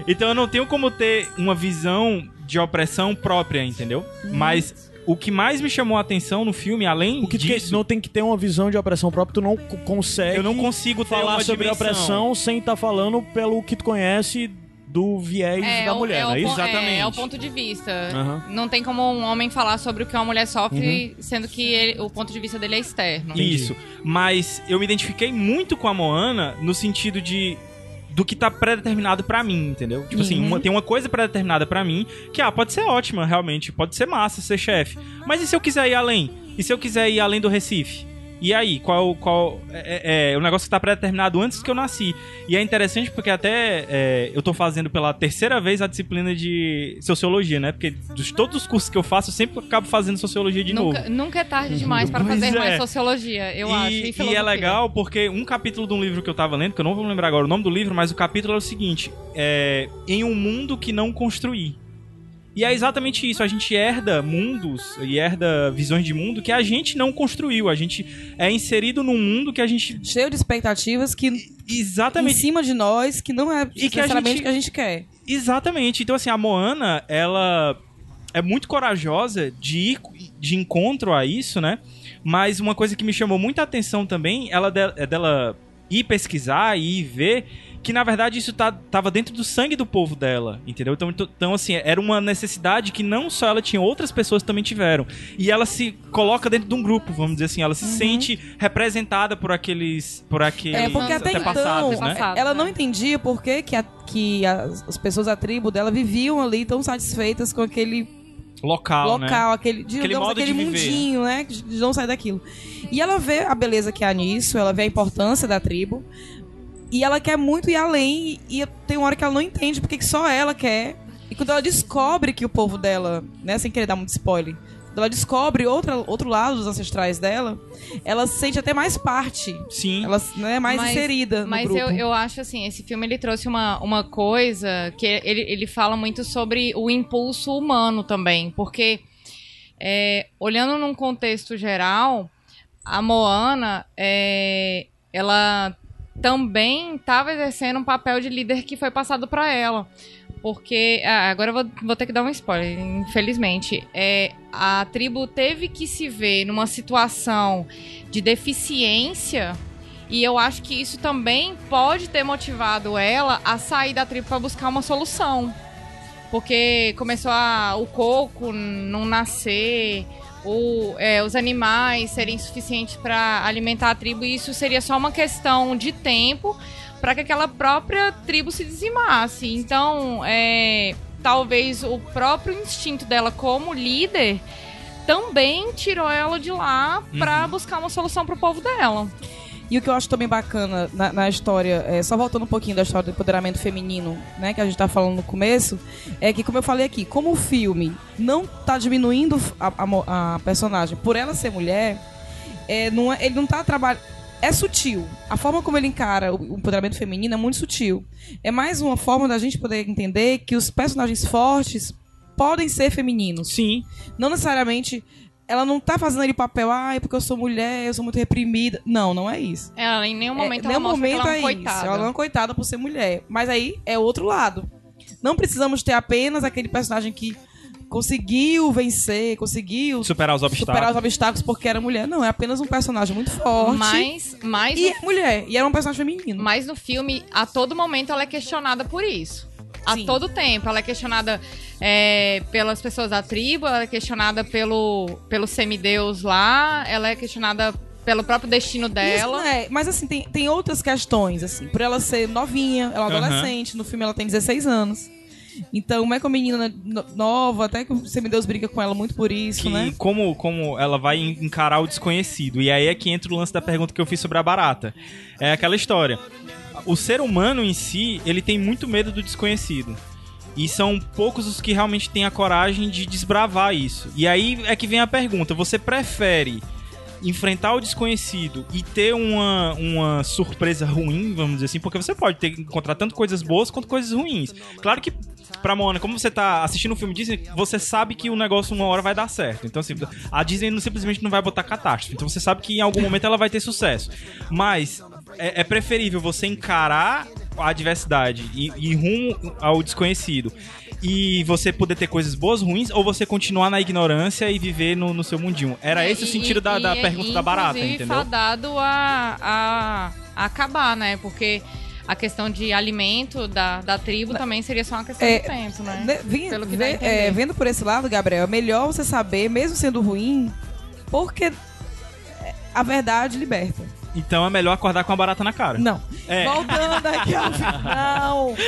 [SPEAKER 3] Então eu não tenho como ter uma visão de opressão própria, entendeu?
[SPEAKER 5] Uhum.
[SPEAKER 3] Mas o que mais me chamou a atenção no filme, além
[SPEAKER 4] O que
[SPEAKER 3] disso.
[SPEAKER 4] que- não tem que ter uma visão de opressão própria, tu não co- consegue
[SPEAKER 3] Eu não consigo
[SPEAKER 4] falar sobre
[SPEAKER 3] dimensão.
[SPEAKER 4] opressão sem estar falando pelo que tu conhece do viés da mulher,
[SPEAKER 6] é
[SPEAKER 4] não é
[SPEAKER 6] o
[SPEAKER 4] isso?
[SPEAKER 6] pon-
[SPEAKER 3] Exatamente.
[SPEAKER 6] É, é o ponto de vista.
[SPEAKER 4] Aham.
[SPEAKER 6] Não tem como um homem falar sobre o que uma mulher sofre,
[SPEAKER 4] Uhum.
[SPEAKER 6] sendo que ele- o ponto de vista dele é externo.
[SPEAKER 3] Isso. Mas eu me identifiquei muito com a Moana no sentido de do que tá pré-determinado pra mim, entendeu? Tipo assim,
[SPEAKER 5] Uhum.
[SPEAKER 3] uma- tem uma coisa pré-determinada pra mim que ah, pode ser ótima, realmente, pode ser massa ser chefe. Mas e se eu quiser ir além? E se eu quiser ir além do Recife? E aí, qual qual é, é, é o negócio que tá pré-determinado antes que eu nasci. E é interessante porque até é, eu tô fazendo pela terceira vez a disciplina de sociologia, né? Porque de todos os cursos que eu faço, eu sempre acabo fazendo sociologia de novo.
[SPEAKER 6] Nunca, nunca é tarde demais para
[SPEAKER 3] Pois
[SPEAKER 6] fazer
[SPEAKER 3] é.
[SPEAKER 6] mais sociologia, eu
[SPEAKER 3] e,
[SPEAKER 6] acho.
[SPEAKER 3] e é
[SPEAKER 6] filosofia.
[SPEAKER 3] legal porque um capítulo de um livro que eu tava lendo, que eu não vou lembrar agora o nome do livro, mas o capítulo é o seguinte: é, Em um mundo que não construí. E é exatamente isso, a gente herda mundos e herda visões de mundo que a gente não construiu. A gente é inserido num mundo que a gente.
[SPEAKER 5] Cheio de expectativas que em
[SPEAKER 3] Exatamente.
[SPEAKER 5] cima de nós que não é
[SPEAKER 3] E que a gente-
[SPEAKER 5] o que a gente quer.
[SPEAKER 3] Exatamente. Então, assim, a Moana, ela é muito corajosa de ir de encontro a isso, né? Mas uma coisa que me chamou muita atenção também, ela de- é dela ir pesquisar e ir ver que, na verdade, isso tá, tava dentro do sangue do povo dela, entendeu? Então, então- então, assim, era uma necessidade que não só ela tinha, outras pessoas também tiveram. E ela se coloca dentro de um grupo, vamos dizer assim, ela se sente representada por aqueles... Por aqueles
[SPEAKER 5] É, porque até então,
[SPEAKER 3] antepassados, né?
[SPEAKER 6] Antepassados,
[SPEAKER 5] ela
[SPEAKER 6] né?
[SPEAKER 5] não entendia por que, que, a- que as, as pessoas da tribo dela viviam ali tão satisfeitas com aquele
[SPEAKER 3] Local, né?
[SPEAKER 5] local, aquele, digamos,
[SPEAKER 3] Aquele modo
[SPEAKER 5] aquele
[SPEAKER 3] de viver.
[SPEAKER 5] mundinho, né? De não sair daquilo. E ela vê a beleza que há nisso, ela vê a importância da tribo. E ela quer muito ir além. E tem uma hora que ela não entende porque que só ela quer. E quando ela descobre que o povo dela, né, sem querer dar muito spoiler, quando ela descobre outra, outro lado dos ancestrais dela, ela se sente até mais parte.
[SPEAKER 3] Sim.
[SPEAKER 5] Ela né, mais
[SPEAKER 6] Mas-
[SPEAKER 5] inserida no
[SPEAKER 6] Mas
[SPEAKER 5] grupo.
[SPEAKER 6] eu, eu acho assim, esse filme ele trouxe uma, uma coisa que ele, ele fala muito sobre o impulso humano também, porque é, olhando num contexto geral, a Moana é, ela também estava exercendo um papel de líder que foi passado para ela. Porque. ah, agora eu vou, vou ter que dar um spoiler, infelizmente. É, a tribo teve que se ver numa situação de deficiência. E eu acho que isso também pode ter motivado ela a sair da tribo para buscar uma solução. Porque começou a, o coco não nascer, o, é, os animais serem suficientes para alimentar a tribo, e isso seria só uma questão de tempo para que aquela própria tribo se dizimasse. Então, é, talvez o próprio instinto dela como líder também tirou ela de lá para buscar uma solução para o povo dela.
[SPEAKER 5] E o que eu acho também bacana na, na história, é, só voltando um pouquinho da história do empoderamento feminino, né, que a gente tá falando no começo, é que, como eu falei aqui, como o filme não tá diminuindo a, a a personagem por ela ser mulher, é, não é- ele não tá trabalhando. É sutil. A forma como ele encara o empoderamento feminino é muito sutil. É mais uma forma da gente poder entender que os personagens fortes podem ser femininos.
[SPEAKER 3] Sim.
[SPEAKER 5] Não necessariamente. Ela não tá fazendo ali papel, ah, é porque eu sou mulher, eu sou muito reprimida. Não, não é isso.
[SPEAKER 6] Ela em nenhum momento
[SPEAKER 5] É,
[SPEAKER 6] ela
[SPEAKER 5] nenhum
[SPEAKER 6] mostra
[SPEAKER 5] momento
[SPEAKER 6] que ela é
[SPEAKER 5] é
[SPEAKER 6] uma
[SPEAKER 5] isso.
[SPEAKER 6] coitada.
[SPEAKER 5] Ela não é coitada por ser mulher. Mas aí é outro lado. Não precisamos ter apenas aquele personagem que conseguiu vencer, conseguiu
[SPEAKER 3] Superar os obstáculos.
[SPEAKER 5] superar os obstáculos porque era mulher. Não, é apenas um personagem muito forte.
[SPEAKER 6] Mas, mas,
[SPEAKER 5] E
[SPEAKER 6] no,
[SPEAKER 5] é mulher. E era um personagem feminino.
[SPEAKER 6] mas no filme, a todo momento, ela é questionada por isso. A
[SPEAKER 5] Sim.
[SPEAKER 6] todo tempo. Ela é questionada é, pelas pessoas da tribo, ela é questionada pelo, pelo semideus lá, ela é questionada pelo próprio destino
[SPEAKER 5] Isso
[SPEAKER 6] dela.
[SPEAKER 5] não é, mas assim, tem, tem outras questões, assim. Por ela ser novinha, ela é adolescente, no filme ela tem 16 anos. Então, como é que uma menina no- nova, até que você me Deus briga com ela muito por isso,
[SPEAKER 3] que
[SPEAKER 5] né?
[SPEAKER 3] como, como ela vai encarar o desconhecido. E aí é que entra o lance da pergunta que eu fiz sobre a barata. É aquela história. O ser humano em si, ele tem muito medo do desconhecido. E são poucos os que realmente têm a coragem de desbravar isso. E aí é que vem a pergunta: você prefere enfrentar o desconhecido e ter uma, uma surpresa ruim, vamos dizer assim, porque você pode ter encontrar tanto coisas boas quanto coisas ruins. Claro que pra Moana, como você tá assistindo um filme Disney, você sabe que o negócio uma hora vai dar certo. Então, assim, a Disney não, simplesmente não vai botar catástrofe. Então você sabe que em algum momento ela vai ter sucesso. Mas é, é preferível você encarar a adversidade e, e rumo ao desconhecido e você poder ter coisas boas, ruins, ou você continuar na ignorância e viver no, no seu mundinho. Era esse o
[SPEAKER 6] É, E-
[SPEAKER 3] sentido da,
[SPEAKER 6] e-
[SPEAKER 3] da
[SPEAKER 6] e-
[SPEAKER 3] pergunta da barata, entendeu?
[SPEAKER 6] fadado a, a, a acabar, né? Porque a questão de alimento da, da tribo também seria só uma questão
[SPEAKER 5] É,
[SPEAKER 6] de tempo, né?
[SPEAKER 5] Né, vim-
[SPEAKER 6] Pelo que
[SPEAKER 5] é, vendo por esse lado, Gabriel, é melhor você saber, mesmo sendo ruim, porque é, a verdade liberta.
[SPEAKER 3] Então é melhor acordar com a barata na cara.
[SPEAKER 5] Não.
[SPEAKER 3] É.
[SPEAKER 5] Voltando aqui ao final.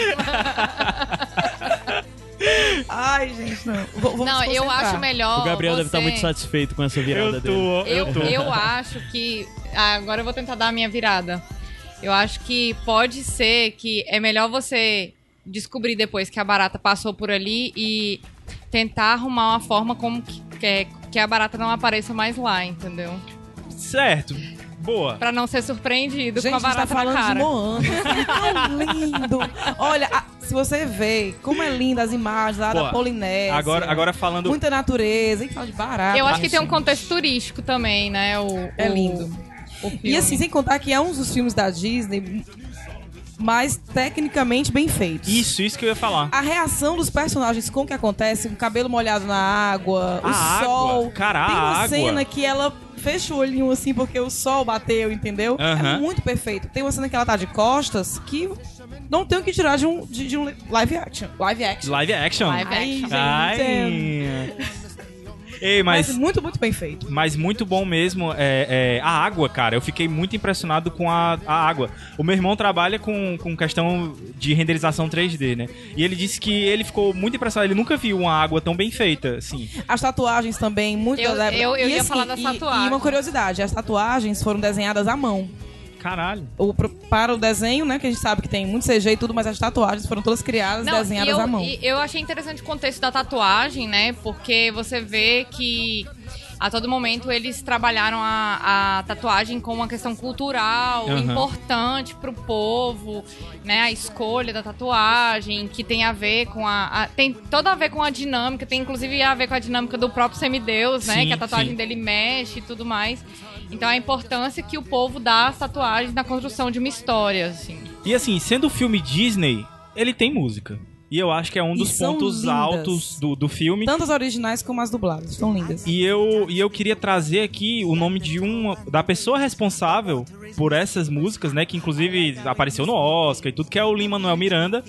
[SPEAKER 5] Ai, gente, não. V- vamos
[SPEAKER 6] Não, eu acho melhor.
[SPEAKER 4] O Gabriel deve
[SPEAKER 6] você...
[SPEAKER 4] estar muito satisfeito com essa virada
[SPEAKER 3] Eu
[SPEAKER 4] dele.
[SPEAKER 3] tô,
[SPEAKER 6] Eu,
[SPEAKER 3] eu tô.
[SPEAKER 6] eu acho que. ah, Agora eu vou tentar dar a minha virada. Eu acho que pode ser que é melhor você descobrir depois que a barata passou por ali e tentar arrumar uma forma como que, que, é- que a barata não apareça mais lá, entendeu?
[SPEAKER 3] Certo. Boa.
[SPEAKER 6] Pra não ser surpreendido
[SPEAKER 5] Gente,
[SPEAKER 6] com a
[SPEAKER 5] a gente tá
[SPEAKER 6] barata na
[SPEAKER 5] falando de
[SPEAKER 6] cara.
[SPEAKER 5] Moana. assim, tão lindo. Olha, a- se você vê como é linda as imagens lá
[SPEAKER 3] Pô,
[SPEAKER 5] da Polinésia.
[SPEAKER 3] Agora, agora falando.
[SPEAKER 5] Muita natureza. E fala de barato.
[SPEAKER 6] Eu acho que tem um contexto turístico também, né? O,
[SPEAKER 5] É lindo.
[SPEAKER 6] o.
[SPEAKER 5] E assim, sem contar que é um dos filmes da Disney mais tecnicamente bem feitos.
[SPEAKER 3] Isso, isso que eu ia falar.
[SPEAKER 5] A reação dos personagens com o que acontece, o cabelo molhado na água, o
[SPEAKER 3] A água,
[SPEAKER 5] sol.
[SPEAKER 3] cara, a
[SPEAKER 5] Tem uma
[SPEAKER 3] água.
[SPEAKER 5] cena que ela fecha o olhinho assim porque o sol bateu, entendeu? É muito perfeito. Tem uma cena que ela tá de costas que não tem o que tirar de um, de, de um live action. Live action.
[SPEAKER 3] Live action.
[SPEAKER 6] Live
[SPEAKER 5] Ai,
[SPEAKER 6] action.
[SPEAKER 5] gente,
[SPEAKER 3] Ai.
[SPEAKER 5] É-
[SPEAKER 3] Ei, mas.
[SPEAKER 5] Mas muito, muito bem feito.
[SPEAKER 3] Mas muito bom mesmo. É, é, a água, cara. Eu fiquei muito impressionado com a, a água. O meu irmão trabalha com, com questão de renderização 3D, né? E ele disse que ele ficou muito impressionado. Ele nunca viu uma água tão bem feita, assim.
[SPEAKER 5] As tatuagens também, muito
[SPEAKER 6] Eu-
[SPEAKER 5] da-
[SPEAKER 6] eu- eu
[SPEAKER 5] e,
[SPEAKER 6] ia falar das
[SPEAKER 5] e-
[SPEAKER 6] tatuagens.
[SPEAKER 5] E uma curiosidade, as tatuagens foram desenhadas à mão.
[SPEAKER 3] Caralho.
[SPEAKER 5] O, pro- para o desenho, né, que a gente sabe que tem muito CG e tudo, mas as tatuagens foram todas criadas,
[SPEAKER 6] Não,
[SPEAKER 5] desenhadas
[SPEAKER 6] e eu,
[SPEAKER 5] à mão.
[SPEAKER 6] e eu achei interessante o contexto da tatuagem, né? Porque você vê que a todo momento eles trabalharam a, a tatuagem como uma questão cultural,
[SPEAKER 3] Aham.
[SPEAKER 6] importante pro povo, né? A escolha da tatuagem, que tem a ver com a, a- Tem toda a ver com a dinâmica, tem inclusive a ver com a dinâmica do próprio semideus, né?
[SPEAKER 3] Sim,
[SPEAKER 6] Que a tatuagem
[SPEAKER 3] sim.
[SPEAKER 6] dele mexe e tudo mais. Então a importância que o povo dá às tatuagens na construção de uma história, assim.
[SPEAKER 3] E assim, sendo o filme Disney, ele tem música. E eu acho que é um dos
[SPEAKER 5] são
[SPEAKER 3] pontos
[SPEAKER 5] lindas.
[SPEAKER 3] altos do, do filme.
[SPEAKER 5] Tanto as originais como as dubladas, estão lindas.
[SPEAKER 3] E eu, e eu queria trazer aqui o nome de uma da pessoa responsável por essas músicas, né? Que inclusive apareceu no Oscar e tudo, que é o Lin Manuel Miranda.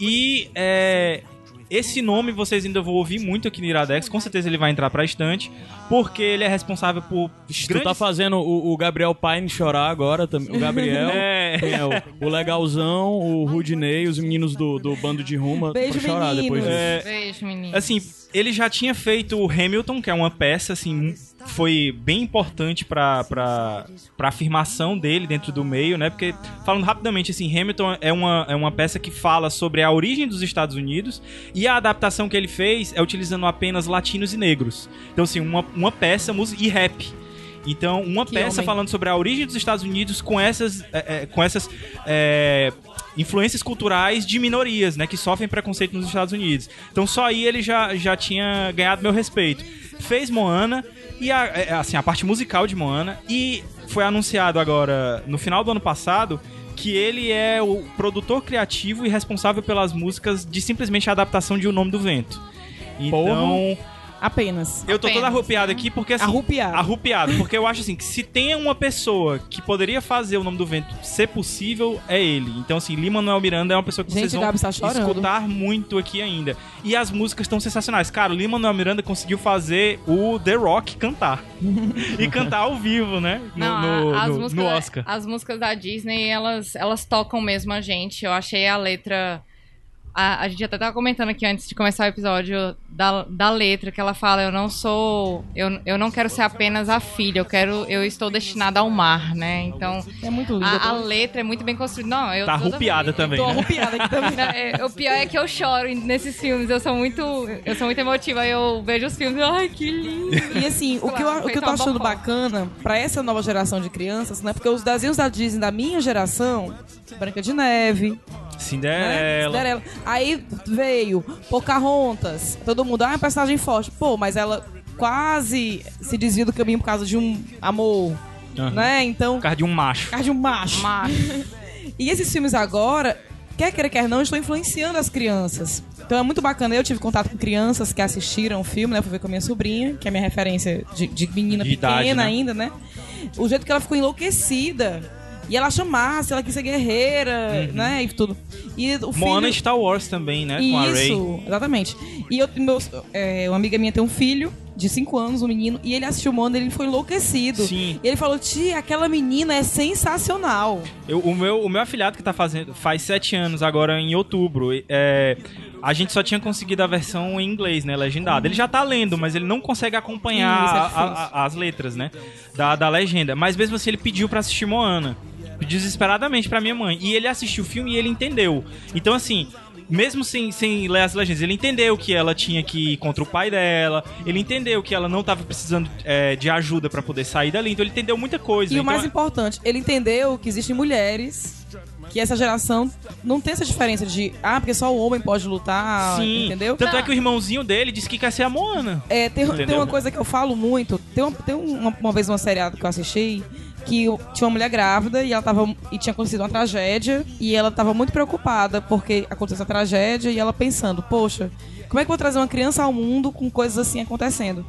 [SPEAKER 3] E é, esse nome vocês ainda vão ouvir muito aqui no Iradex. Com certeza ele vai entrar pra estante, porque ele é responsável por
[SPEAKER 4] Tu
[SPEAKER 3] grandes...
[SPEAKER 4] tá fazendo o, o Gabriel Pine chorar agora também. O Gabriel,
[SPEAKER 3] É.
[SPEAKER 4] é o, o Legalzão, o Rudinei, os meninos do, do bando de Ruma.
[SPEAKER 5] Beijo,
[SPEAKER 4] pra chorar
[SPEAKER 5] meninos.
[SPEAKER 4] depois disso.
[SPEAKER 3] É,
[SPEAKER 6] Beijo, menino.
[SPEAKER 3] Assim, ele já tinha feito o Hamilton, que é uma peça, assim, foi bem importante pra, pra, pra afirmação dele dentro do meio, né? Porque, falando rapidamente, assim, Hamilton é uma, é uma peça que fala sobre a origem dos Estados Unidos e a adaptação que ele fez é utilizando apenas latinos e negros. Então, assim, uma, uma peça música e rap. Então, uma
[SPEAKER 5] Que
[SPEAKER 3] peça
[SPEAKER 5] homem.
[SPEAKER 3] falando sobre a origem dos Estados Unidos com essas, é, é, com essas é, influências culturais de minorias, né, que sofrem preconceito nos Estados Unidos. Então, só aí ele já, já tinha ganhado meu respeito. Fez Moana e a, é, assim, a parte musical de Moana e foi anunciado agora no final do ano passado que ele é o produtor criativo e responsável pelas músicas de simplesmente a adaptação de O Nome do Vento. Então,
[SPEAKER 5] Apenas.
[SPEAKER 3] eu tô todo
[SPEAKER 6] Apenas,
[SPEAKER 3] arrupiado aqui porque assim.
[SPEAKER 5] Arrupiado.
[SPEAKER 3] Arrupiado, porque eu acho assim que se tem uma pessoa que poderia fazer o nome do vento ser possível, é ele. Então, assim, Lima Manuel Miranda é uma pessoa que
[SPEAKER 5] Gente,
[SPEAKER 3] vocês vão
[SPEAKER 5] Gabi tá
[SPEAKER 3] escutar muito aqui ainda. E as músicas estão sensacionais. Cara, o Lima Manuel Miranda conseguiu fazer o The Rock cantar. e cantar ao vivo, né? No,
[SPEAKER 6] Não,
[SPEAKER 3] no-
[SPEAKER 6] a- as
[SPEAKER 3] no-
[SPEAKER 6] músicas,
[SPEAKER 3] no Oscar.
[SPEAKER 6] As músicas da Disney, elas, elas tocam mesmo a gente. Eu achei a letra A, a gente até tava comentando aqui antes de começar o episódio da, da letra, que ela fala, eu não sou. Eu, eu não quero ser apenas a filha, eu quero. Eu estou destinada ao mar, né? Então.
[SPEAKER 5] É muito lindo.
[SPEAKER 6] A, a letra é muito bem construída. Não, eu
[SPEAKER 3] Tá arrupiada também,
[SPEAKER 5] Tô
[SPEAKER 3] né?
[SPEAKER 5] arrupiada aqui também.
[SPEAKER 6] Não, é, o pior é que eu choro nesses filmes. Eu sou muito. Eu sou muito emotiva. Aí eu vejo os filmes e ai, que lindo.
[SPEAKER 5] E assim, o que, eu, o que eu tô achando bacana pra essa nova geração de crianças, né? Porque os desenhos da Disney da minha geração, Branca de Neve, né?
[SPEAKER 3] Cinderela.
[SPEAKER 5] Cinderela. Aí veio Pocahontas. Todo mundo, ah, é uma personagem forte. Pô, mas ela quase se desvia do caminho por causa de um amor,
[SPEAKER 3] Aham.
[SPEAKER 5] né? Então,
[SPEAKER 3] Por causa de um macho.
[SPEAKER 5] por causa de um macho.
[SPEAKER 6] Macho.
[SPEAKER 5] E esses filmes agora, quer queira, quer não, estão influenciando as crianças. Então é muito bacana. Eu tive contato com crianças que assistiram o filme, né? Fui ver com a minha sobrinha, que é a minha referência de, de menina
[SPEAKER 3] De
[SPEAKER 5] pequena
[SPEAKER 3] idade, né?
[SPEAKER 5] ainda, né? O jeito que ela ficou enlouquecida. E ela chamasse, ela quis ser guerreira, né? E tudo. E o filho...
[SPEAKER 3] Uhum. Moana Star Wars também, né? Com.
[SPEAKER 5] Isso, exatamente. E eu, meus, é, uma amiga minha tem um filho de 5 anos, um menino, e ele assistiu Moana e ele foi enlouquecido.
[SPEAKER 3] Sim.
[SPEAKER 5] E ele falou, tia, aquela menina é sensacional.
[SPEAKER 3] Eu- o, meu, o meu afilhado que tá fazendo faz sete anos agora em outubro. É, a gente só tinha conseguido a versão em inglês, né? Legendada. Ele já tá lendo, mas ele não consegue acompanhar
[SPEAKER 5] é
[SPEAKER 3] a- a- as letras, né? Da, da legenda. Mas mesmo assim ele pediu pra assistir Moana. Desesperadamente pra minha mãe. E ele assistiu o filme e ele entendeu. Então, assim. Mesmo sem, sem ler as legendas, ele entendeu que ela tinha que ir contra o pai dela, ele entendeu que ela não tava precisando é, de ajuda pra poder sair dali, então ele entendeu muita coisa.
[SPEAKER 5] E o
[SPEAKER 3] Então,
[SPEAKER 5] mais importante, ele entendeu que existem mulheres que essa geração não tem essa diferença de ah, porque só o homem pode lutar,
[SPEAKER 3] Sim.
[SPEAKER 5] entendeu?
[SPEAKER 3] Tanto é que o irmãozinho dele disse que quer ser a Moana.
[SPEAKER 5] É, tem, tem uma coisa que eu falo muito. Tem, uma, tem uma, uma vez uma seriado que eu assisti que tinha uma mulher grávida e ela tava e tinha acontecido uma tragédia e ela tava muito preocupada porque aconteceu essa tragédia e ela pensando, poxa, como é que eu vou trazer uma criança ao mundo com coisas assim acontecendo?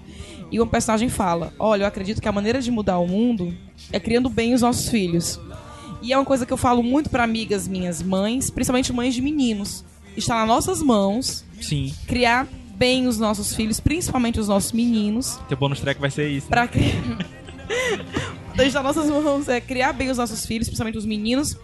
[SPEAKER 5] E um personagem fala: Olha, eu acredito que a maneira de mudar o mundo é criando bem os nossos filhos. E é uma coisa que eu falo muito pra amigas minhas mães, principalmente mães de meninos. Está nas nossas mãos
[SPEAKER 3] Sim.
[SPEAKER 5] criar bem os nossos filhos, principalmente os nossos meninos,
[SPEAKER 3] Teu bônus track vai ser isso. né?
[SPEAKER 5] para criar. Desde as nossas mãos é criar bem os nossos filhos, principalmente os meninos,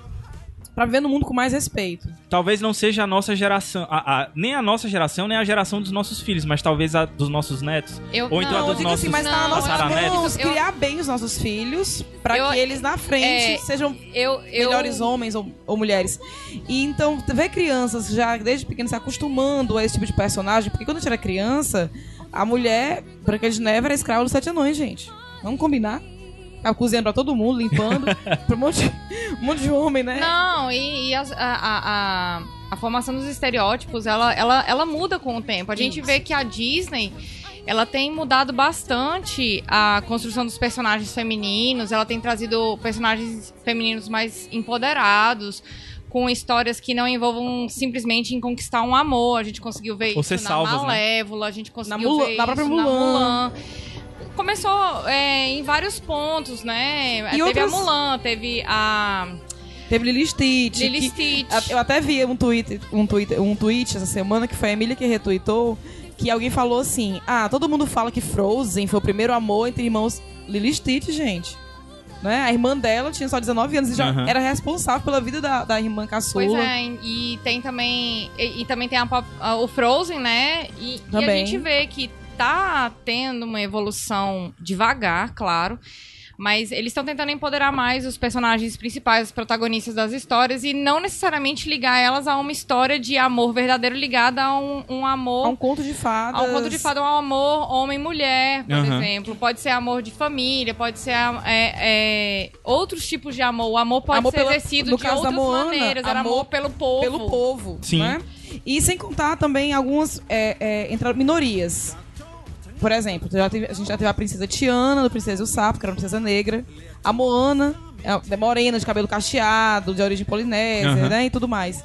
[SPEAKER 5] pra viver no mundo com mais respeito.
[SPEAKER 3] Talvez não seja a nossa geração, a- a- nem a nossa geração, nem a geração dos nossos filhos, mas talvez a dos nossos netos.
[SPEAKER 6] Eu-
[SPEAKER 3] Ou então
[SPEAKER 6] não,
[SPEAKER 3] a
[SPEAKER 5] eu
[SPEAKER 3] dos nossos
[SPEAKER 5] assim, mas tá nas
[SPEAKER 6] Não,
[SPEAKER 5] nossas
[SPEAKER 3] tataranetos.
[SPEAKER 5] mãos
[SPEAKER 6] eu-
[SPEAKER 5] criar bem os nossos filhos pra
[SPEAKER 6] Eu-
[SPEAKER 5] que eles na frente
[SPEAKER 6] é,
[SPEAKER 5] sejam
[SPEAKER 6] Eu, eu,
[SPEAKER 5] melhores homens ou, ou mulheres. E então, ver crianças já desde pequenas se acostumando a esse tipo de personagem, porque quando a gente era criança, a mulher, Branca de Neve, era escrava dos sete anões, gente. Vamos combinar? Ela cozinhando pra todo mundo, limpando, pra um monte, um monte de homem, né?
[SPEAKER 6] Não, e, e a, a, a, a formação dos estereótipos, ela, ela, ela muda com o tempo. A gente
[SPEAKER 5] Isso.
[SPEAKER 6] vê que a Disney, ela tem mudado bastante a construção dos personagens femininos, ela tem trazido personagens femininos mais empoderados, com histórias que não envolvam simplesmente em conquistar um amor. A gente conseguiu ver
[SPEAKER 3] Ou
[SPEAKER 6] isso na
[SPEAKER 3] salvas, né?
[SPEAKER 6] Malévola, a gente conseguiu
[SPEAKER 5] Mulan-
[SPEAKER 6] ver
[SPEAKER 5] na própria
[SPEAKER 6] isso
[SPEAKER 5] Mulan.
[SPEAKER 6] na Mulan. Começou é, em vários pontos, né? teve
[SPEAKER 5] outras-
[SPEAKER 6] a Mulan, teve a
[SPEAKER 5] Teve Lily Stitch.
[SPEAKER 6] Lily
[SPEAKER 5] que-
[SPEAKER 6] Stitch.
[SPEAKER 5] Eu até vi um tweet, um tweet, um tweet essa semana que foi a Emília que retweetou, que alguém falou assim: Ah, todo mundo fala que Frozen foi o primeiro amor entre irmãos Lily Stitch, gente. Né? A irmã dela tinha só 19 anos e já
[SPEAKER 3] Aham.
[SPEAKER 5] era responsável pela vida da, da irmã caçula.
[SPEAKER 6] Pois é, e tem também. E, e também tem a a- o Frozen, né? E, e a gente vê que tá tendo uma evolução devagar, claro. Mas eles estão tentando empoderar mais os personagens principais, os protagonistas das histórias, e não necessariamente ligar elas a uma história de amor verdadeiro ligada a um, um amor.
[SPEAKER 5] A um conto de fadas.
[SPEAKER 6] A um conto de fada, um amor homem-mulher, por
[SPEAKER 3] Aham.
[SPEAKER 6] exemplo. Pode ser amor de família, pode ser é, é, outros tipos de amor. O amor pode
[SPEAKER 5] Amor
[SPEAKER 6] ser
[SPEAKER 5] pela-
[SPEAKER 6] exercido de outras
[SPEAKER 5] Moana,
[SPEAKER 6] maneiras. Era
[SPEAKER 5] amor
[SPEAKER 6] amor pelo povo.
[SPEAKER 5] pelo povo.
[SPEAKER 3] Sim.
[SPEAKER 5] Né? E sem contar também algumas é, é, entre minorias. Por exemplo, teve- a gente já teve a princesa Tiana, do Princesa e o Sapo, que era uma princesa negra. A Moana, é morena, de cabelo cacheado, de origem polinésia,
[SPEAKER 3] Aham.
[SPEAKER 5] né? E tudo mais.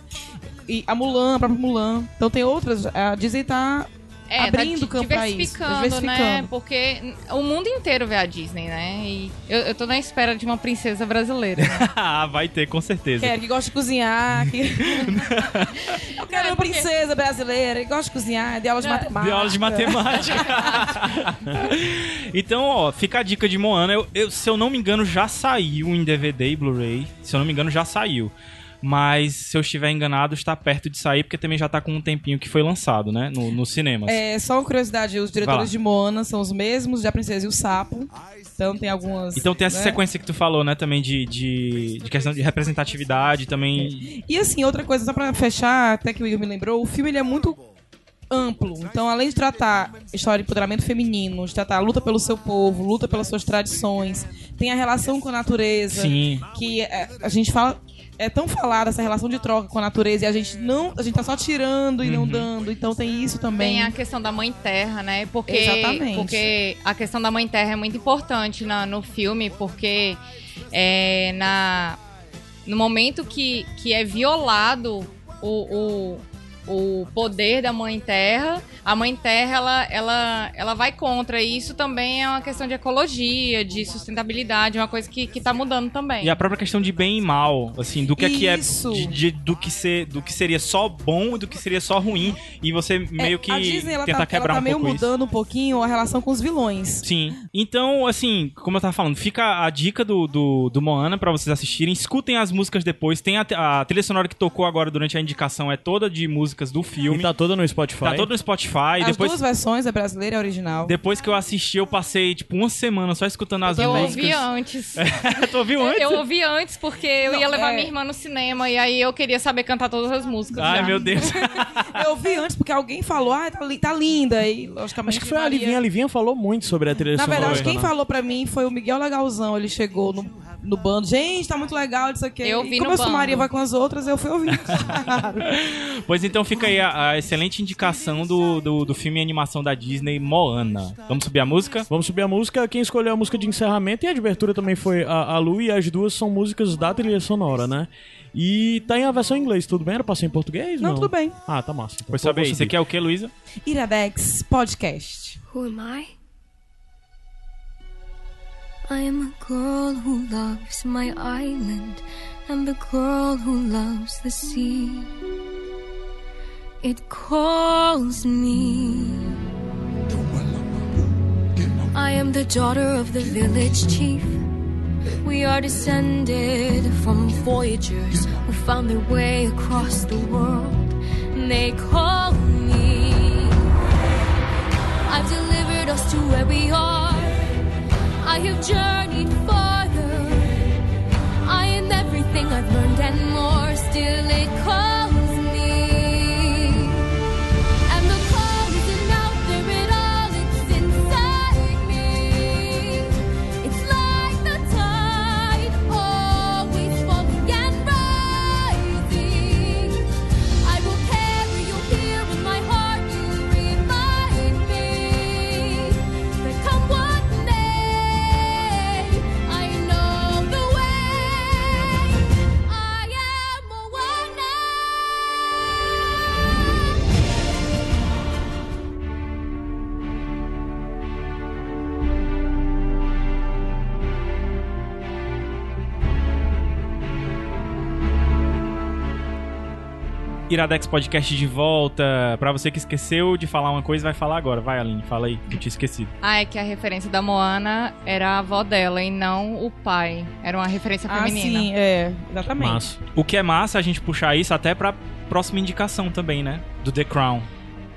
[SPEAKER 5] E a Mulan, a própria Mulan. Então tem outras. A Disney tá
[SPEAKER 6] É,
[SPEAKER 5] abrindo
[SPEAKER 6] tá
[SPEAKER 5] campo pra isso.
[SPEAKER 6] diversificando, né? Porque o mundo inteiro vê a Disney, né? E eu, eu tô na espera de uma princesa brasileira. né?
[SPEAKER 3] Ah, vai ter, com certeza.
[SPEAKER 5] Quero, que gosta de cozinhar. Que... Eu quero
[SPEAKER 6] Não,
[SPEAKER 5] uma
[SPEAKER 6] porque-
[SPEAKER 5] princesa brasileira que gosta de cozinhar, de aula de matemática.
[SPEAKER 3] De aula de matemática. então, ó, fica a dica de Moana. Eu, eu- se eu não me engano, já saiu em DVD e Blu-ray. Se eu não me engano, já saiu. Mas se eu estiver enganado, está perto de sair, porque também já tá com um tempinho que foi lançado, né? No, nos cinemas.
[SPEAKER 5] É, só uma curiosidade, os diretores de Moana são os mesmos de A Princesa e o Sapo. Então tem algumas.
[SPEAKER 3] Então tem essa
[SPEAKER 5] né?
[SPEAKER 3] sequência que tu falou, né, também de, de, de questão de representatividade também.
[SPEAKER 5] E assim, outra coisa, só pra fechar, até que o Igor me lembrou, o filme ele é muito amplo. Então, além de tratar história de empoderamento feminino, de tratar a luta pelo seu povo, luta pelas suas tradições, tem a relação com a natureza,
[SPEAKER 3] Sim.
[SPEAKER 5] que é, a gente fala é tão falada essa relação de troca com a natureza e a gente não, a gente tá só tirando e
[SPEAKER 3] Uhum.
[SPEAKER 5] não dando. Então tem isso também.
[SPEAKER 6] Tem a questão da mãe terra, né? Porque,
[SPEAKER 5] Exatamente.
[SPEAKER 6] porque a questão da mãe terra é muito importante na- no filme, porque é, na, no momento que, que é violado o, o, o poder da mãe terra, a mãe terra ela, ela, ela vai contra. E isso também é uma questão de ecologia, de sustentabilidade, uma coisa que, que tá mudando também.
[SPEAKER 3] E a própria questão de bem e mal, assim, do que é que é
[SPEAKER 5] Isso.
[SPEAKER 3] de, de- do que ser, do que seria só bom e do que seria só ruim e você meio que
[SPEAKER 5] É, a Disney ela
[SPEAKER 3] tentar
[SPEAKER 5] tá,
[SPEAKER 3] quebrar
[SPEAKER 5] ela tá
[SPEAKER 3] um
[SPEAKER 5] meio
[SPEAKER 3] pouco isso.
[SPEAKER 5] mudando um pouquinho a relação com os vilões.
[SPEAKER 3] Sim. Então, assim, como eu tava falando, fica a dica do, do, do Moana pra vocês assistirem. Escutem as músicas depois. Tem a, a trilha sonora que tocou agora durante a indicação, é toda de músicas do filme.
[SPEAKER 4] E tá toda no Spotify.
[SPEAKER 3] Tá todo no Spotify.
[SPEAKER 5] As
[SPEAKER 3] depois,
[SPEAKER 5] duas versões, a brasileira e a original.
[SPEAKER 3] depois que eu assisti, eu passei, tipo, uma semana só escutando as
[SPEAKER 6] eu
[SPEAKER 3] músicas.
[SPEAKER 6] ouvi antes.
[SPEAKER 3] tu ouviu antes?
[SPEAKER 6] Eu ouvi antes porque eu
[SPEAKER 5] Não,
[SPEAKER 6] ia levar
[SPEAKER 5] é-
[SPEAKER 6] minha irmã no cinema e aí eu queria saber cantar todas as músicas.
[SPEAKER 3] Ai,
[SPEAKER 6] já.
[SPEAKER 3] meu Deus.
[SPEAKER 5] Eu vi antes porque alguém falou, ah, tá, tá linda. E, logicamente,
[SPEAKER 4] Acho que foi a Livinha. A Livinha falou muito sobre a trilha
[SPEAKER 5] Na
[SPEAKER 4] sonora.
[SPEAKER 5] verdade, quem falou pra mim foi o Miguel Legalzão. Ele chegou no, no bando. Gente, tá muito legal isso aqui.
[SPEAKER 6] Eu vi
[SPEAKER 5] e como eu sou. Maria vai com as outras, eu fui ouvir.
[SPEAKER 3] Pois então fica aí a, a excelente indicação do, do, do filme e animação da Disney, Moana. Vamos subir a música?
[SPEAKER 4] Vamos subir a música. Quem escolheu a música de encerramento e a de abertura também foi a, a Lu, e as duas são músicas da trilha sonora, né? E tá em a versão em inglês, tudo bem? Era pra ser em português?
[SPEAKER 5] Não, tudo bem.
[SPEAKER 4] Ah, tá massa. Então,
[SPEAKER 3] Pois saber
[SPEAKER 4] subir.
[SPEAKER 3] Você quer o que, Luísa?
[SPEAKER 5] Iradex Podcast.
[SPEAKER 7] Who am I? I am a girl who loves my island and the girl who loves the sea. It calls me. I am the daughter of the village chief. We are descended from voyagers who found their way across the world. And they call me. I've delivered us to where we are. I have journeyed farther. I am everything I've learned and more. Still, it calls
[SPEAKER 3] Iradex Podcast de volta. Pra você que esqueceu de falar uma coisa, vai falar agora. Vai, Aline, fala aí. Eu tinha esquecido.
[SPEAKER 6] Ah, é que a referência da Moana era a avó dela e não o pai. Era uma referência
[SPEAKER 5] Ah,
[SPEAKER 6] feminina.
[SPEAKER 5] sim, é. Exatamente.
[SPEAKER 4] Massa.
[SPEAKER 3] O que é massa a gente puxar isso até pra próxima indicação também, né? Do The Crown.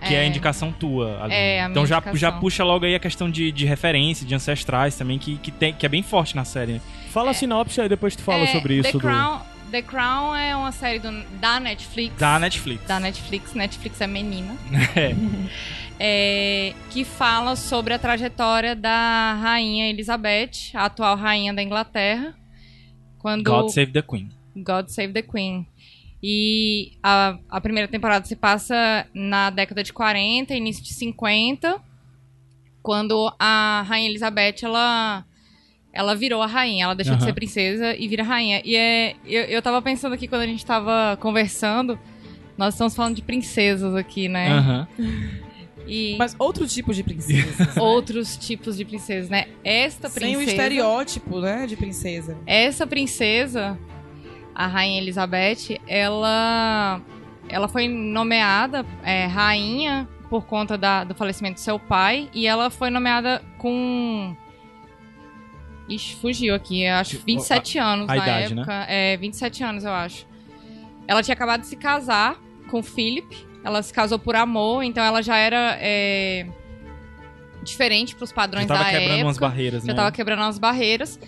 [SPEAKER 3] Que é, a
[SPEAKER 6] É.
[SPEAKER 3] indicação tua, Aline.
[SPEAKER 6] É, a minha
[SPEAKER 3] Então já,
[SPEAKER 6] indicação.
[SPEAKER 3] já puxa logo aí a questão de, de referência, de ancestrais também, que, que, tem, que é bem forte na série. né?
[SPEAKER 4] Fala a sinopse aí, depois tu fala
[SPEAKER 6] É,
[SPEAKER 4] sobre isso.
[SPEAKER 6] The
[SPEAKER 4] do...
[SPEAKER 6] The Crown é uma série do- da Netflix.
[SPEAKER 3] Da Netflix.
[SPEAKER 6] Da Netflix. Netflix é menina.
[SPEAKER 3] É.
[SPEAKER 6] É, que fala sobre a trajetória da rainha Elizabeth, a atual rainha da Inglaterra. Quando
[SPEAKER 3] God Save the Queen.
[SPEAKER 6] God Save the Queen. E a, a primeira temporada se passa na década de 40, início de 50, quando a rainha Elizabeth ela ela virou a rainha, ela deixou de
[SPEAKER 3] Aham.
[SPEAKER 6] ser princesa e vira rainha. E é eu, eu tava pensando aqui quando a gente tava conversando, nós estamos falando de princesas aqui, né?
[SPEAKER 3] Aham.
[SPEAKER 6] E
[SPEAKER 5] Mas outro tipo de princesa.
[SPEAKER 6] outros tipos de princesas, né? Esta
[SPEAKER 5] Sem o
[SPEAKER 6] princesa
[SPEAKER 5] estereótipo, né, de princesa.
[SPEAKER 6] essa princesa, a rainha Elizabeth, ela, ela foi nomeada é, rainha por conta da- do falecimento do seu pai e ela foi nomeada com Ixi, fugiu aqui, acho 27 anos
[SPEAKER 3] a
[SPEAKER 6] na
[SPEAKER 3] idade, né?
[SPEAKER 6] época. É, 27 anos, eu acho. ela tinha acabado de se casar com o Philip. Ela se casou por amor, então ela já era é, diferente pros
[SPEAKER 3] Já
[SPEAKER 6] padrões
[SPEAKER 3] tava
[SPEAKER 6] da
[SPEAKER 3] quebrando
[SPEAKER 6] época.
[SPEAKER 3] umas barreiras,
[SPEAKER 6] já
[SPEAKER 3] né?
[SPEAKER 6] tava quebrando as barreiras.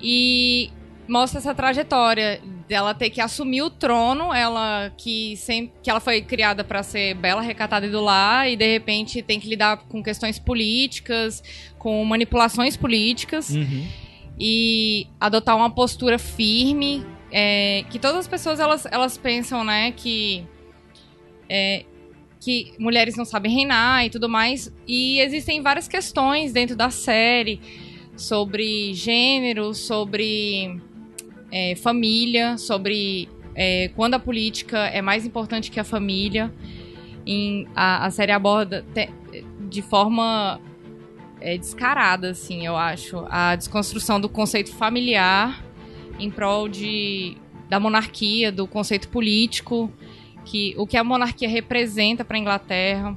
[SPEAKER 6] E mostra essa trajetória dela ter que assumir o trono, ela que sempre que ela foi criada pra ser bela, recatada e do lar e de repente tem que lidar com questões políticas, com manipulações políticas
[SPEAKER 3] Uhum.
[SPEAKER 6] e adotar uma postura firme, é, que todas as pessoas elas, elas pensam, né, que é, que mulheres não sabem reinar e tudo mais, e existem várias questões dentro da série sobre gênero, sobre é, família, sobre é, quando a política é mais importante que a família. Em, a, a série aborda te- de forma é, descarada, assim, eu acho, a desconstrução do conceito familiar em prol de, da monarquia, do conceito político, que o que a monarquia representa para a Inglaterra.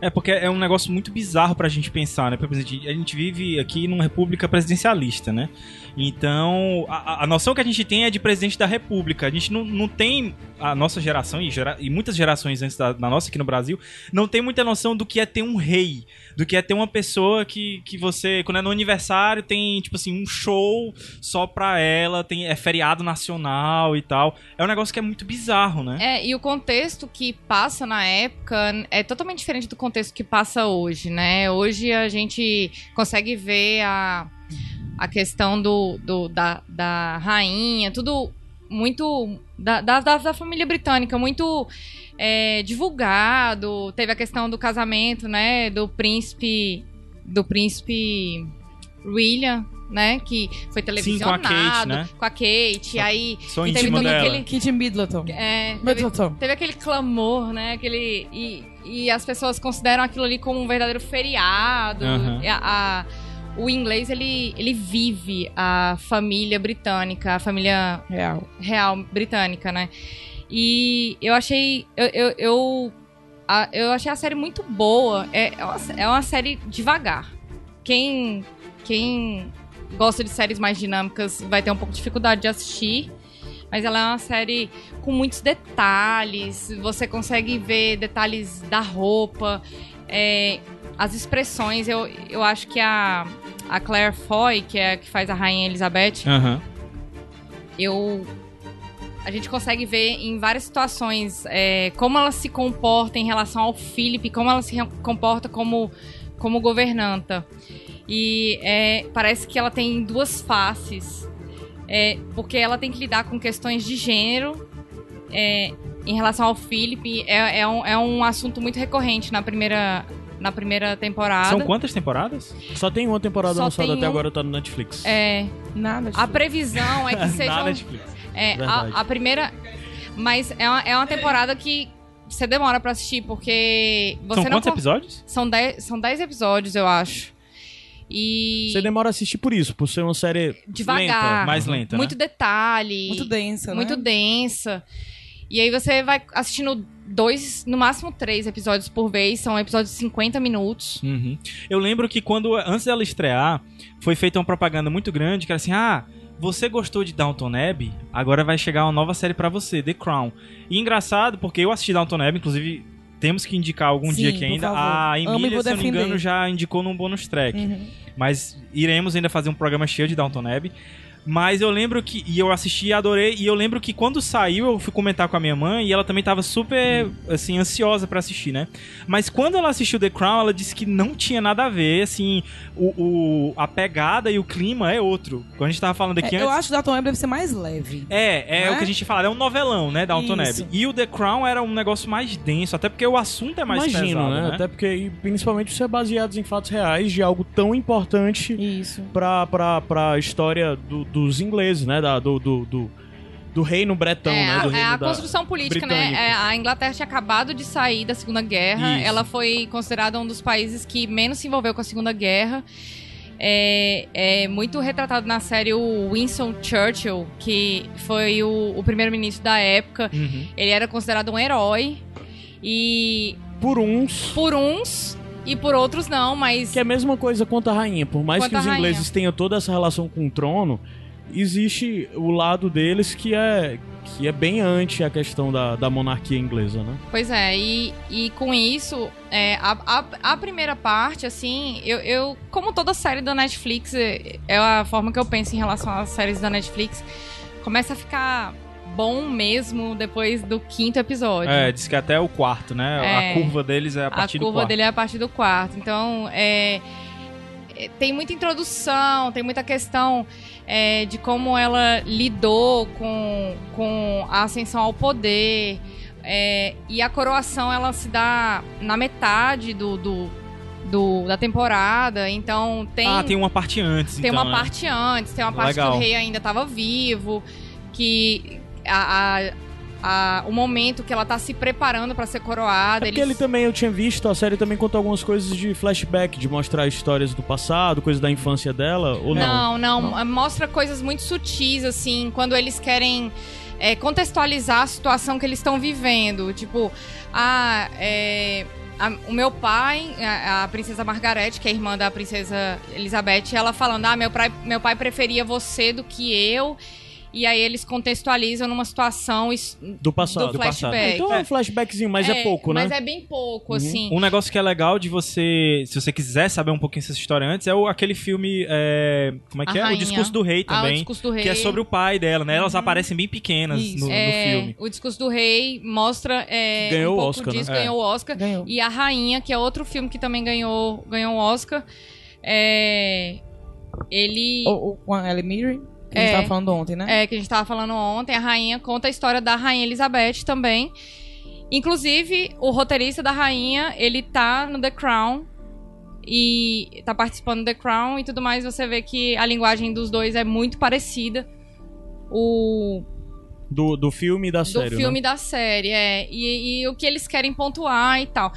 [SPEAKER 3] É, porque é um negócio muito bizarro pra gente pensar, né? Por a gente vive aqui numa república presidencialista, né? Então, a, a noção que a gente tem é de presidente da república. A gente não, não tem, a nossa geração, e, gera- e muitas gerações antes da, da nossa aqui no Brasil, não tem muita noção do que é ter um rei. Do que é ter uma pessoa que, que você, quando é no aniversário, tem, tipo assim, um show só pra ela, tem, é feriado nacional e tal. É um negócio que é muito bizarro, né?
[SPEAKER 6] É, e o contexto que passa na época é totalmente diferente do contexto que passa hoje, né? Hoje a gente consegue ver a, a questão do, do- da, da rainha, tudo muito. Da, da, da- família britânica, muito é, divulgado. Teve a questão do casamento, né? Do príncipe. Do príncipe William, né? Que foi
[SPEAKER 3] com a Kate,
[SPEAKER 6] televisionado.
[SPEAKER 3] né?
[SPEAKER 6] Com a Kate. aí
[SPEAKER 3] Sou
[SPEAKER 6] teve todo
[SPEAKER 3] dela.
[SPEAKER 6] aquele.
[SPEAKER 5] Kit Middleton.
[SPEAKER 6] É, teve,
[SPEAKER 5] Middleton.
[SPEAKER 6] teve aquele clamor, né? Aquele. E, e as pessoas consideram aquilo ali como um verdadeiro feriado.
[SPEAKER 3] Aham.
[SPEAKER 6] E a- a- o inglês, ele, ele vive a família britânica, a família
[SPEAKER 5] Real.
[SPEAKER 6] real britânica, né? E eu achei. Eu, eu, eu, a- eu achei a série muito boa. É, é, uma, é uma série devagar. Quem, quem gosta de séries mais dinâmicas vai ter um pouco de dificuldade de assistir. Mas ela é uma série com muitos detalhes. Você consegue ver detalhes da roupa, é, as expressões. Eu, eu acho que a, a Claire Foy, que é a que faz a Rainha Elizabeth, eu a gente consegue ver em várias situações é, como ela se comporta em relação ao Philip, como ela se comporta como, como governanta. E é, parece que ela tem duas faces, é, porque ela tem que lidar com questões de gênero. é, em relação ao Philip, é, é, um, é um assunto muito recorrente na primeira, na primeira temporada.
[SPEAKER 3] São quantas temporadas?
[SPEAKER 4] Só tem uma temporada
[SPEAKER 6] Só
[SPEAKER 4] lançada até
[SPEAKER 6] um-
[SPEAKER 4] agora, tá no Netflix.
[SPEAKER 6] É,
[SPEAKER 5] Nada.
[SPEAKER 6] a previsão é que
[SPEAKER 3] Na
[SPEAKER 6] sejam
[SPEAKER 3] Netflix.
[SPEAKER 6] É, a, a primeira. Mas é uma, é uma temporada que você demora pra assistir, porque você
[SPEAKER 3] São
[SPEAKER 6] não.
[SPEAKER 3] quantos
[SPEAKER 6] con-
[SPEAKER 3] episódios?
[SPEAKER 6] São 10 são dez episódios, eu acho. E.
[SPEAKER 4] Você demora a assistir por isso, por ser uma série
[SPEAKER 6] devagar.
[SPEAKER 4] lenta.
[SPEAKER 3] Mais lenta,
[SPEAKER 6] Muito
[SPEAKER 3] né?
[SPEAKER 6] detalhe.
[SPEAKER 5] Muito densa, né?
[SPEAKER 6] Muito densa. E aí você vai assistindo dois, no máximo três episódios por vez. São episódios de 50 minutos.
[SPEAKER 3] Uhum. Eu lembro que quando, antes dela estrear, foi feita uma propaganda muito grande, que era assim, ah, você gostou de Downton Abbey? Agora vai chegar uma nova série pra você, The Crown. E engraçado, porque eu assisti Downton Abbey, inclusive temos que indicar algum
[SPEAKER 5] Sim,
[SPEAKER 3] dia aqui
[SPEAKER 5] por
[SPEAKER 3] ainda.
[SPEAKER 5] favor.
[SPEAKER 3] A Emília, se eu não me engano, já indicou num bônus track.
[SPEAKER 5] Uhum.
[SPEAKER 3] Mas iremos ainda fazer um programa cheio de Downton Abbey. Mas eu lembro que. E eu assisti e adorei. E eu lembro que quando saiu, eu fui comentar com a minha mãe e ela também tava super, assim, ansiosa pra assistir, né? Mas quando ela assistiu The Crown, ela disse que não tinha nada a ver, assim. O, o- a pegada e o clima é outro. Quando a gente tava falando aqui
[SPEAKER 5] É, eu
[SPEAKER 3] antes.
[SPEAKER 5] acho que o Dalton Web deve ser mais leve.
[SPEAKER 3] É, é
[SPEAKER 5] Não
[SPEAKER 3] o
[SPEAKER 5] é?
[SPEAKER 3] que a gente fala, é um novelão, né, Downton
[SPEAKER 5] Isso.
[SPEAKER 3] Abbey. E o The Crown era um negócio mais denso, até porque o assunto é mais
[SPEAKER 4] Imagino,
[SPEAKER 3] pesado,
[SPEAKER 4] né?
[SPEAKER 3] né?
[SPEAKER 4] Até porque, e principalmente, isso é baseado em fatos reais de algo tão importante
[SPEAKER 5] Isso.
[SPEAKER 4] pra, pra, pra história do- dos ingleses, né? Da, do, do, do, do reino bretão,
[SPEAKER 6] é,
[SPEAKER 4] né? Do
[SPEAKER 6] a, é a
[SPEAKER 4] da-
[SPEAKER 6] construção política,
[SPEAKER 4] britânico.
[SPEAKER 6] né? É, a Inglaterra tinha acabado de sair da Segunda Guerra.
[SPEAKER 3] Isso.
[SPEAKER 6] Ela foi considerada um dos países que menos se envolveu com a Segunda Guerra. É, é muito retratado na série o Winston Churchill, que foi o, o primeiro-ministro da época.
[SPEAKER 3] Uhum.
[SPEAKER 6] Ele era considerado um herói. E
[SPEAKER 4] Por uns.
[SPEAKER 6] por uns e por outros não, mas
[SPEAKER 4] Que é a mesma coisa quanto a rainha. Por mais
[SPEAKER 6] Quanto
[SPEAKER 4] que
[SPEAKER 6] a
[SPEAKER 4] os ingleses tenham toda essa relação com o trono, existe o lado deles que é que é bem anti a questão da, da monarquia inglesa, né?
[SPEAKER 6] Pois é, e, e com isso, é, a, a, a primeira parte, assim, eu, eu, como toda série da Netflix, é é a forma que eu penso em relação às séries da Netflix, começa a ficar bom mesmo depois do quinto episódio.
[SPEAKER 3] É, diz que até o quarto, né?
[SPEAKER 6] É.
[SPEAKER 3] A curva deles é a
[SPEAKER 6] a
[SPEAKER 3] partir do
[SPEAKER 6] curva
[SPEAKER 3] quarto.
[SPEAKER 6] dele é a partir do quarto. Então, é, tem muita introdução, tem muita questão é, de como ela lidou com, com a ascensão ao poder. é, e a coroação, ela se dá na metade do, do, do- da temporada. Então, tem,
[SPEAKER 3] Ah, tem uma parte antes,
[SPEAKER 6] tem
[SPEAKER 3] então,
[SPEAKER 6] uma
[SPEAKER 3] né?
[SPEAKER 6] parte antes, tem uma parte que
[SPEAKER 3] Legal.
[SPEAKER 6] o rei ainda estava vivo, que a, a- a- o momento que ela tá se preparando para ser coroada.
[SPEAKER 4] É porque
[SPEAKER 6] eles-
[SPEAKER 4] ele também, eu tinha visto, a série também conta algumas coisas de flashback, de mostrar histórias do passado, coisas da infância dela, ou não?
[SPEAKER 6] Não, não, Mostra coisas muito sutis, assim, quando eles querem é, contextualizar a situação que eles estão vivendo. Tipo, ah, é, a- o meu pai, a, a princesa Margaret, que é irmã da princesa Elizabeth, ela falando: ah, meu pai, meu pai preferia você do que eu. E aí eles contextualizam numa situação
[SPEAKER 4] Do passado.
[SPEAKER 6] do
[SPEAKER 4] Do passado.
[SPEAKER 6] flashback.
[SPEAKER 4] Então é um flashbackzinho, mas é, pouco, né?
[SPEAKER 6] Mas é bem pouco, assim.
[SPEAKER 3] Um negócio que é legal de você, se você quiser saber um pouquinho dessa história antes, é o, aquele filme, é, como é
[SPEAKER 6] A
[SPEAKER 3] que é?
[SPEAKER 6] Rainha.
[SPEAKER 3] O Discurso do Rei
[SPEAKER 6] Ah, o
[SPEAKER 3] também,
[SPEAKER 6] Discurso do Rei.
[SPEAKER 3] que é sobre o pai dela, né? Elas aparecem bem pequenas no, no
[SPEAKER 6] É,
[SPEAKER 3] filme.
[SPEAKER 6] O discurso do rei mostra é,
[SPEAKER 4] Ganhou
[SPEAKER 6] um
[SPEAKER 4] o
[SPEAKER 6] pouco
[SPEAKER 4] Oscar, né?
[SPEAKER 6] disso,
[SPEAKER 3] É.
[SPEAKER 6] ganhou o Oscar.
[SPEAKER 5] Ganhou.
[SPEAKER 6] E a Rainha, que é outro filme que também ganhou, ganhou o Oscar, é, ele...
[SPEAKER 5] O, o, com a que a
[SPEAKER 6] É.
[SPEAKER 5] gente tava falando ontem, né?
[SPEAKER 6] É, que a gente tava falando ontem, a Rainha conta a história da Rainha Elizabeth também. Inclusive, o roteirista da Rainha, ele tá no The Crown e tá participando do The Crown e tudo mais. Você vê que a linguagem dos dois é muito parecida. O,
[SPEAKER 4] Do, do filme e da
[SPEAKER 6] do
[SPEAKER 4] série,
[SPEAKER 6] filme
[SPEAKER 4] né?
[SPEAKER 6] e da série, é. E, e o que eles querem pontuar e tal.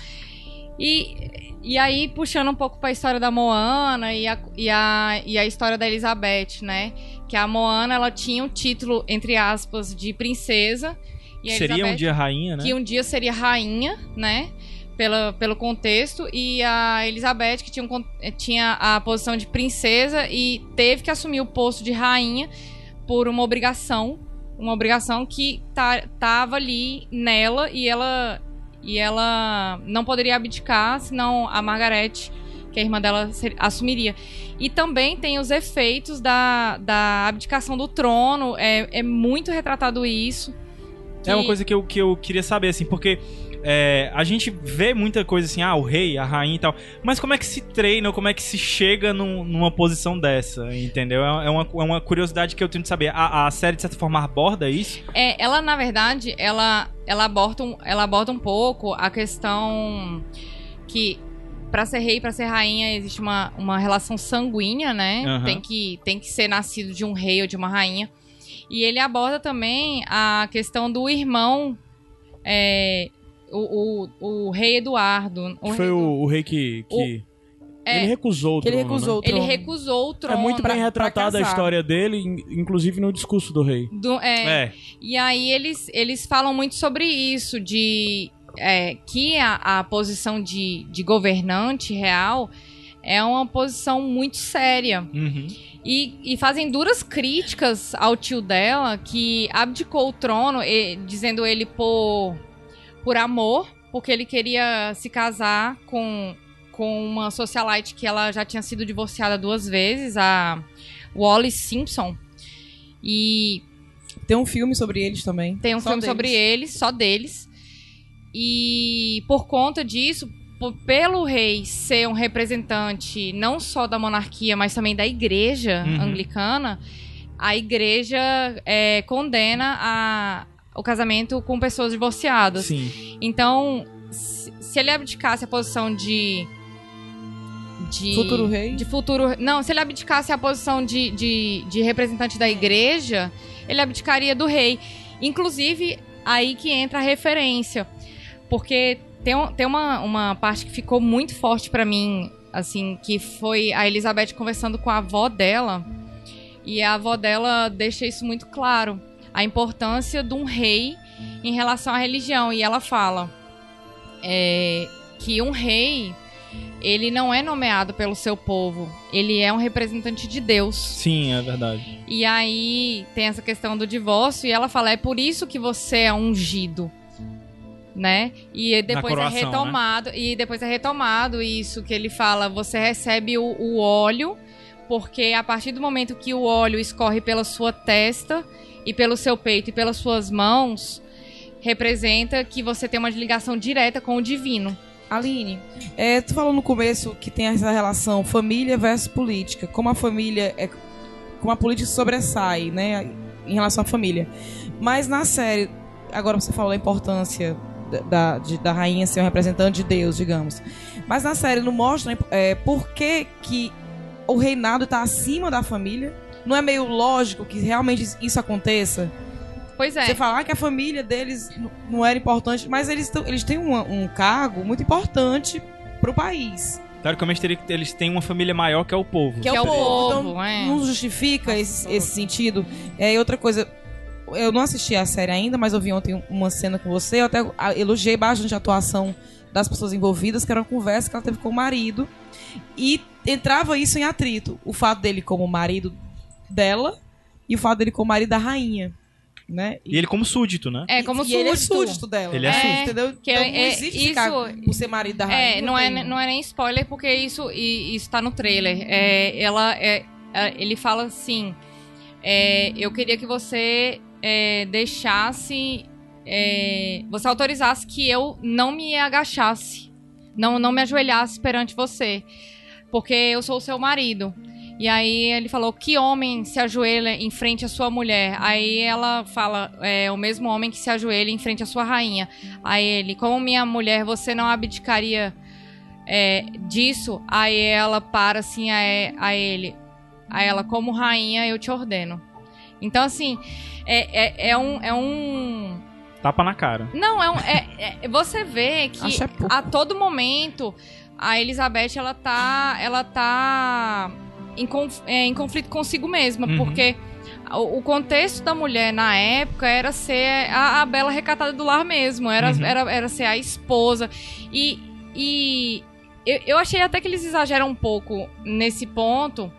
[SPEAKER 6] E, e aí, puxando um pouco pra história da Moana e a, e, a, e a história da Elizabeth, né? Que a Moana, ela tinha um título, entre aspas, de princesa. E
[SPEAKER 3] Seria um dia rainha, né?
[SPEAKER 6] que um dia seria rainha, né? Pela, pelo contexto, e a Elizabeth, que tinha, um eh, tinha a posição de princesa e teve que assumir o posto de rainha por uma obrigação. Uma obrigação que tá, tava ali nela e ela, e ela não poderia abdicar, senão a Margaret, que a irmã dela, assumiria. E também tem os efeitos da, da abdicação do trono, é, é muito retratado isso.
[SPEAKER 3] É uma
[SPEAKER 6] que-
[SPEAKER 3] coisa que eu, que eu queria saber, assim, porque é, a gente vê muita coisa assim, ah, o rei, a rainha e tal, mas como é que se treina, como é que se chega num- numa posição dessa, entendeu? É é uma, é uma curiosidade que eu tenho de saber. A, a série, de certa forma, aborda isso?
[SPEAKER 6] É, ela, na verdade, ela, ela, aborda um, ela aborda um pouco a questão que pra ser rei e pra ser rainha existe uma, uma relação sanguínea, né?
[SPEAKER 3] Aham.
[SPEAKER 6] Tem, que, tem que ser nascido de um rei ou de uma rainha. E ele aborda também a questão do irmão, é, o, o, o rei Eduardo. O
[SPEAKER 4] Foi
[SPEAKER 6] rei-
[SPEAKER 4] o, o rei que. que...
[SPEAKER 6] É.
[SPEAKER 4] Ele recusou o
[SPEAKER 5] Que ele
[SPEAKER 4] trono,
[SPEAKER 5] recusou
[SPEAKER 4] né?
[SPEAKER 5] o trono.
[SPEAKER 6] Ele recusou o
[SPEAKER 4] É
[SPEAKER 6] trono.
[SPEAKER 4] muito
[SPEAKER 5] pra-
[SPEAKER 4] bem
[SPEAKER 5] pra
[SPEAKER 4] retratada a história dele, in- inclusive no discurso do rei.
[SPEAKER 6] do- é,
[SPEAKER 3] É.
[SPEAKER 6] E aí eles, eles falam muito sobre isso, de é, que a, a posição de, de governante real é uma posição muito séria.
[SPEAKER 3] Uhum.
[SPEAKER 6] E, e fazem duras críticas ao tio dela, que abdicou o trono, e- dizendo ele por, por amor, porque ele queria se casar com, com uma socialite que ela já tinha sido divorciada duas vezes, a Wallis Simpson. E
[SPEAKER 5] Tem um filme sobre eles também.
[SPEAKER 6] tem um
[SPEAKER 5] Só
[SPEAKER 6] filme
[SPEAKER 5] deles.
[SPEAKER 6] sobre eles, só deles. E por conta disso, po- pelo rei ser um representante não só da monarquia, mas também da igreja
[SPEAKER 3] Uhum.
[SPEAKER 6] anglicana, a igreja é, condena a- o casamento com pessoas divorciadas.
[SPEAKER 3] Sim.
[SPEAKER 6] Então, se, se ele abdicasse a posição de. de
[SPEAKER 5] Futuro rei?
[SPEAKER 6] De futuro. Não, se ele abdicasse a posição de, de, de representante da igreja, ele abdicaria do rei. Inclusive, aí que entra a referência. Porque tem, tem uma, uma parte que ficou muito forte pra mim, assim, que foi a Elizabeth conversando com a avó dela. E a avó dela deixa isso muito claro. A importância de um rei em relação à religião. E ela fala é, que um rei ele não é nomeado pelo seu povo, ele é um representante de Deus.
[SPEAKER 4] Sim, é verdade.
[SPEAKER 6] E aí tem essa questão do divórcio e ela fala: é por isso que você é ungido. Né? E depois
[SPEAKER 3] coroação,
[SPEAKER 6] é retomado. E depois é retomado isso que ele fala: você recebe o, o óleo, porque a partir do momento que o óleo escorre pela sua testa e pelo seu peito e pelas suas mãos, representa que você tem uma ligação direta com o divino.
[SPEAKER 5] Aline, é, tu falou no começo que tem essa relação família versus política. Como a família é. Como a política sobressai, né? Em relação à família. Mas na série, agora você falou a importância da, da, de- da rainha ser um representante de Deus, digamos. Mas na série não mostra é, por que, que o reinado está acima da família. Não é meio lógico que realmente isso aconteça?
[SPEAKER 6] Pois é.
[SPEAKER 5] Você falar que a família deles não era importante, mas eles, eles têm um, um cargo muito importante pro país.
[SPEAKER 3] Teoricamente, teria que- eles têm uma família maior que é o povo.
[SPEAKER 5] Que é,
[SPEAKER 6] Que
[SPEAKER 5] o
[SPEAKER 6] é o
[SPEAKER 5] povo.
[SPEAKER 6] povo,
[SPEAKER 5] então,
[SPEAKER 6] é.
[SPEAKER 5] não justifica esse, esse sentido. É, outra coisa, eu não assisti a série ainda, mas eu vi ontem uma cena com você. Eu até elogiei bastante a atuação das pessoas envolvidas, que era uma conversa que ela teve com o marido. E entrava isso em atrito. O fato dele como marido dela e o fato dele como marido da rainha. Né?
[SPEAKER 3] E ele como súdito, né?
[SPEAKER 6] É como
[SPEAKER 5] e ele é
[SPEAKER 6] súdito.
[SPEAKER 5] súdito dela.
[SPEAKER 3] Ele é
[SPEAKER 6] súdito.
[SPEAKER 5] Entendeu?
[SPEAKER 6] Que
[SPEAKER 5] então,
[SPEAKER 6] é-
[SPEAKER 5] não
[SPEAKER 6] é
[SPEAKER 5] existe
[SPEAKER 6] isso-
[SPEAKER 5] esse cargo por ser marido da rainha.
[SPEAKER 6] É, não é,
[SPEAKER 5] tem.
[SPEAKER 6] não é nem spoiler, porque isso, e- isso tá no trailer. É, ela, é, é, ele fala assim: é, eu queria que você é, deixasse. é, você autorizasse que eu não me agachasse, não, não me ajoelhasse perante você, porque eu sou o seu marido. E aí ele falou: que homem se ajoelha em frente à sua mulher? Aí ela fala: é o mesmo homem que se ajoelha em frente à sua rainha. Aí ele: como minha mulher, você não abdicaria é, disso? Aí ela para assim a, a ele: a ela, como rainha, eu te ordeno. Então, assim, é, é, é um. É um
[SPEAKER 3] Tapa na cara.
[SPEAKER 6] não, é, um, é, é- você vê que
[SPEAKER 5] é
[SPEAKER 6] a todo momento a Elizabeth ela tá ela tá em, conf- é, em conflito consigo mesma,
[SPEAKER 3] Uhum.
[SPEAKER 6] porque o, o contexto da mulher na época era ser a, a bela recatada do lar mesmo, era,
[SPEAKER 3] Uhum.
[SPEAKER 6] era, era ser a esposa e, e eu, eu achei até que eles exageram um pouco nesse ponto,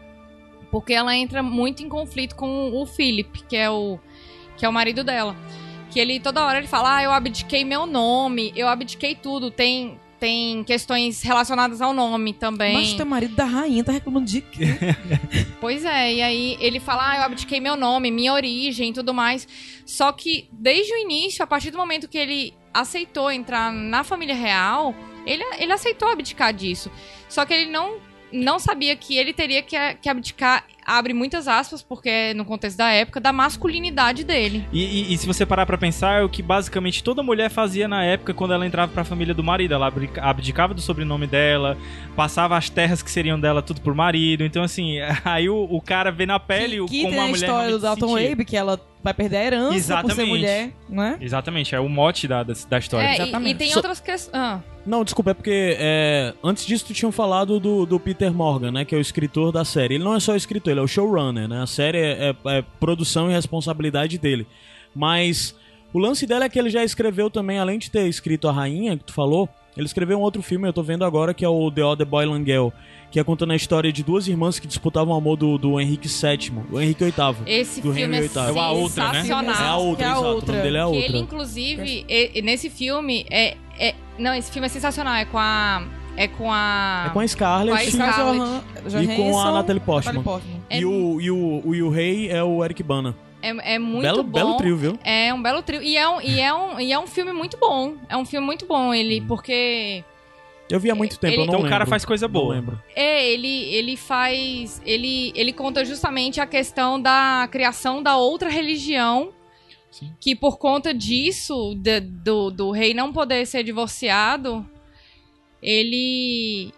[SPEAKER 6] porque ela entra muito em conflito com o Philip, que é o que é o marido dela. Que ele toda hora ele fala: "Ah, eu abdiquei meu nome, eu abdiquei tudo". Tem tem questões relacionadas ao nome também.
[SPEAKER 5] Mas teu marido da rainha tá reclamando de quê?
[SPEAKER 6] Pois é, e aí ele fala, ah, eu abdiquei meu nome, minha origem e tudo mais. Só que desde o início, a partir do momento que ele aceitou entrar na família real, ele, ele aceitou abdicar disso. Só que ele não, não sabia que ele teria que, que abdicar, abre muitas aspas, porque é no contexto da época, da masculinidade dele.
[SPEAKER 3] E, e- e se você parar pra pensar, é o que basicamente toda mulher fazia na época quando ela entrava pra família do marido. Ela abdicava do sobrenome dela, passava as terras que seriam dela tudo pro marido. Então, assim, aí o, o cara vê na pele
[SPEAKER 5] que,
[SPEAKER 3] o
[SPEAKER 5] que
[SPEAKER 3] como
[SPEAKER 5] tem
[SPEAKER 3] a
[SPEAKER 5] a
[SPEAKER 3] mulher
[SPEAKER 5] história do Dalton. Abe, que ela vai perder a herança por ser
[SPEAKER 3] Exatamente.
[SPEAKER 5] mulher, não é?
[SPEAKER 3] Exatamente, é o mote da, da, da história.
[SPEAKER 6] É, e- e,
[SPEAKER 5] exatamente.
[SPEAKER 6] tem
[SPEAKER 4] Só-
[SPEAKER 6] outras questões. Ah,
[SPEAKER 4] Não, desculpa, é porque é, antes disso tu tinha falado do, do Peter Morgan, né? Que é o escritor da série. Ele não é só escritor, ele é o showrunner, né? A série é, é- é produção e responsabilidade dele. Mas o lance dela é que ele já escreveu também, além de ter escrito A Rainha, que tu falou, ele escreveu um outro filme, eu tô vendo agora, que é o The Other Boy Langell, que é contando a história de duas irmãs que disputavam o amor do, do Henrique VII, o Henrique VIII.
[SPEAKER 6] esse
[SPEAKER 4] Do
[SPEAKER 6] filme
[SPEAKER 4] Henry
[SPEAKER 6] é
[SPEAKER 4] VIII.
[SPEAKER 3] É a outra, né?
[SPEAKER 6] sensacional.
[SPEAKER 4] É a outra,
[SPEAKER 5] Que é a
[SPEAKER 4] exato. O nome dele é a
[SPEAKER 6] Que
[SPEAKER 4] outra.
[SPEAKER 6] ele, inclusive, e nesse filme, é, é. Não, esse filme é sensacional. É com a. É com a.
[SPEAKER 4] É com a Scarlett.
[SPEAKER 6] Com a Scarlett.
[SPEAKER 5] Johan-
[SPEAKER 4] E com a Natalie Portman.
[SPEAKER 5] Natalie Portman.
[SPEAKER 6] É,
[SPEAKER 4] E, o, e, o, o, e o rei é o Eric Bana.
[SPEAKER 6] é, é muito
[SPEAKER 4] belo,
[SPEAKER 6] bom.
[SPEAKER 4] belo trio, viu?
[SPEAKER 6] É um belo trio. E é um, e, é um, e é um filme muito bom. É um filme muito bom, ele, porque.
[SPEAKER 4] Eu vi há muito tempo,
[SPEAKER 6] Ele-
[SPEAKER 4] eu não
[SPEAKER 3] Então o cara
[SPEAKER 4] lembro.
[SPEAKER 3] faz coisa
[SPEAKER 4] Não
[SPEAKER 3] boa.
[SPEAKER 4] lembro.
[SPEAKER 6] É, ele, ele faz. Ele, ele conta justamente a questão da criação da outra religião. Que por conta disso, de- do, do rei não poder ser divorciado, ele.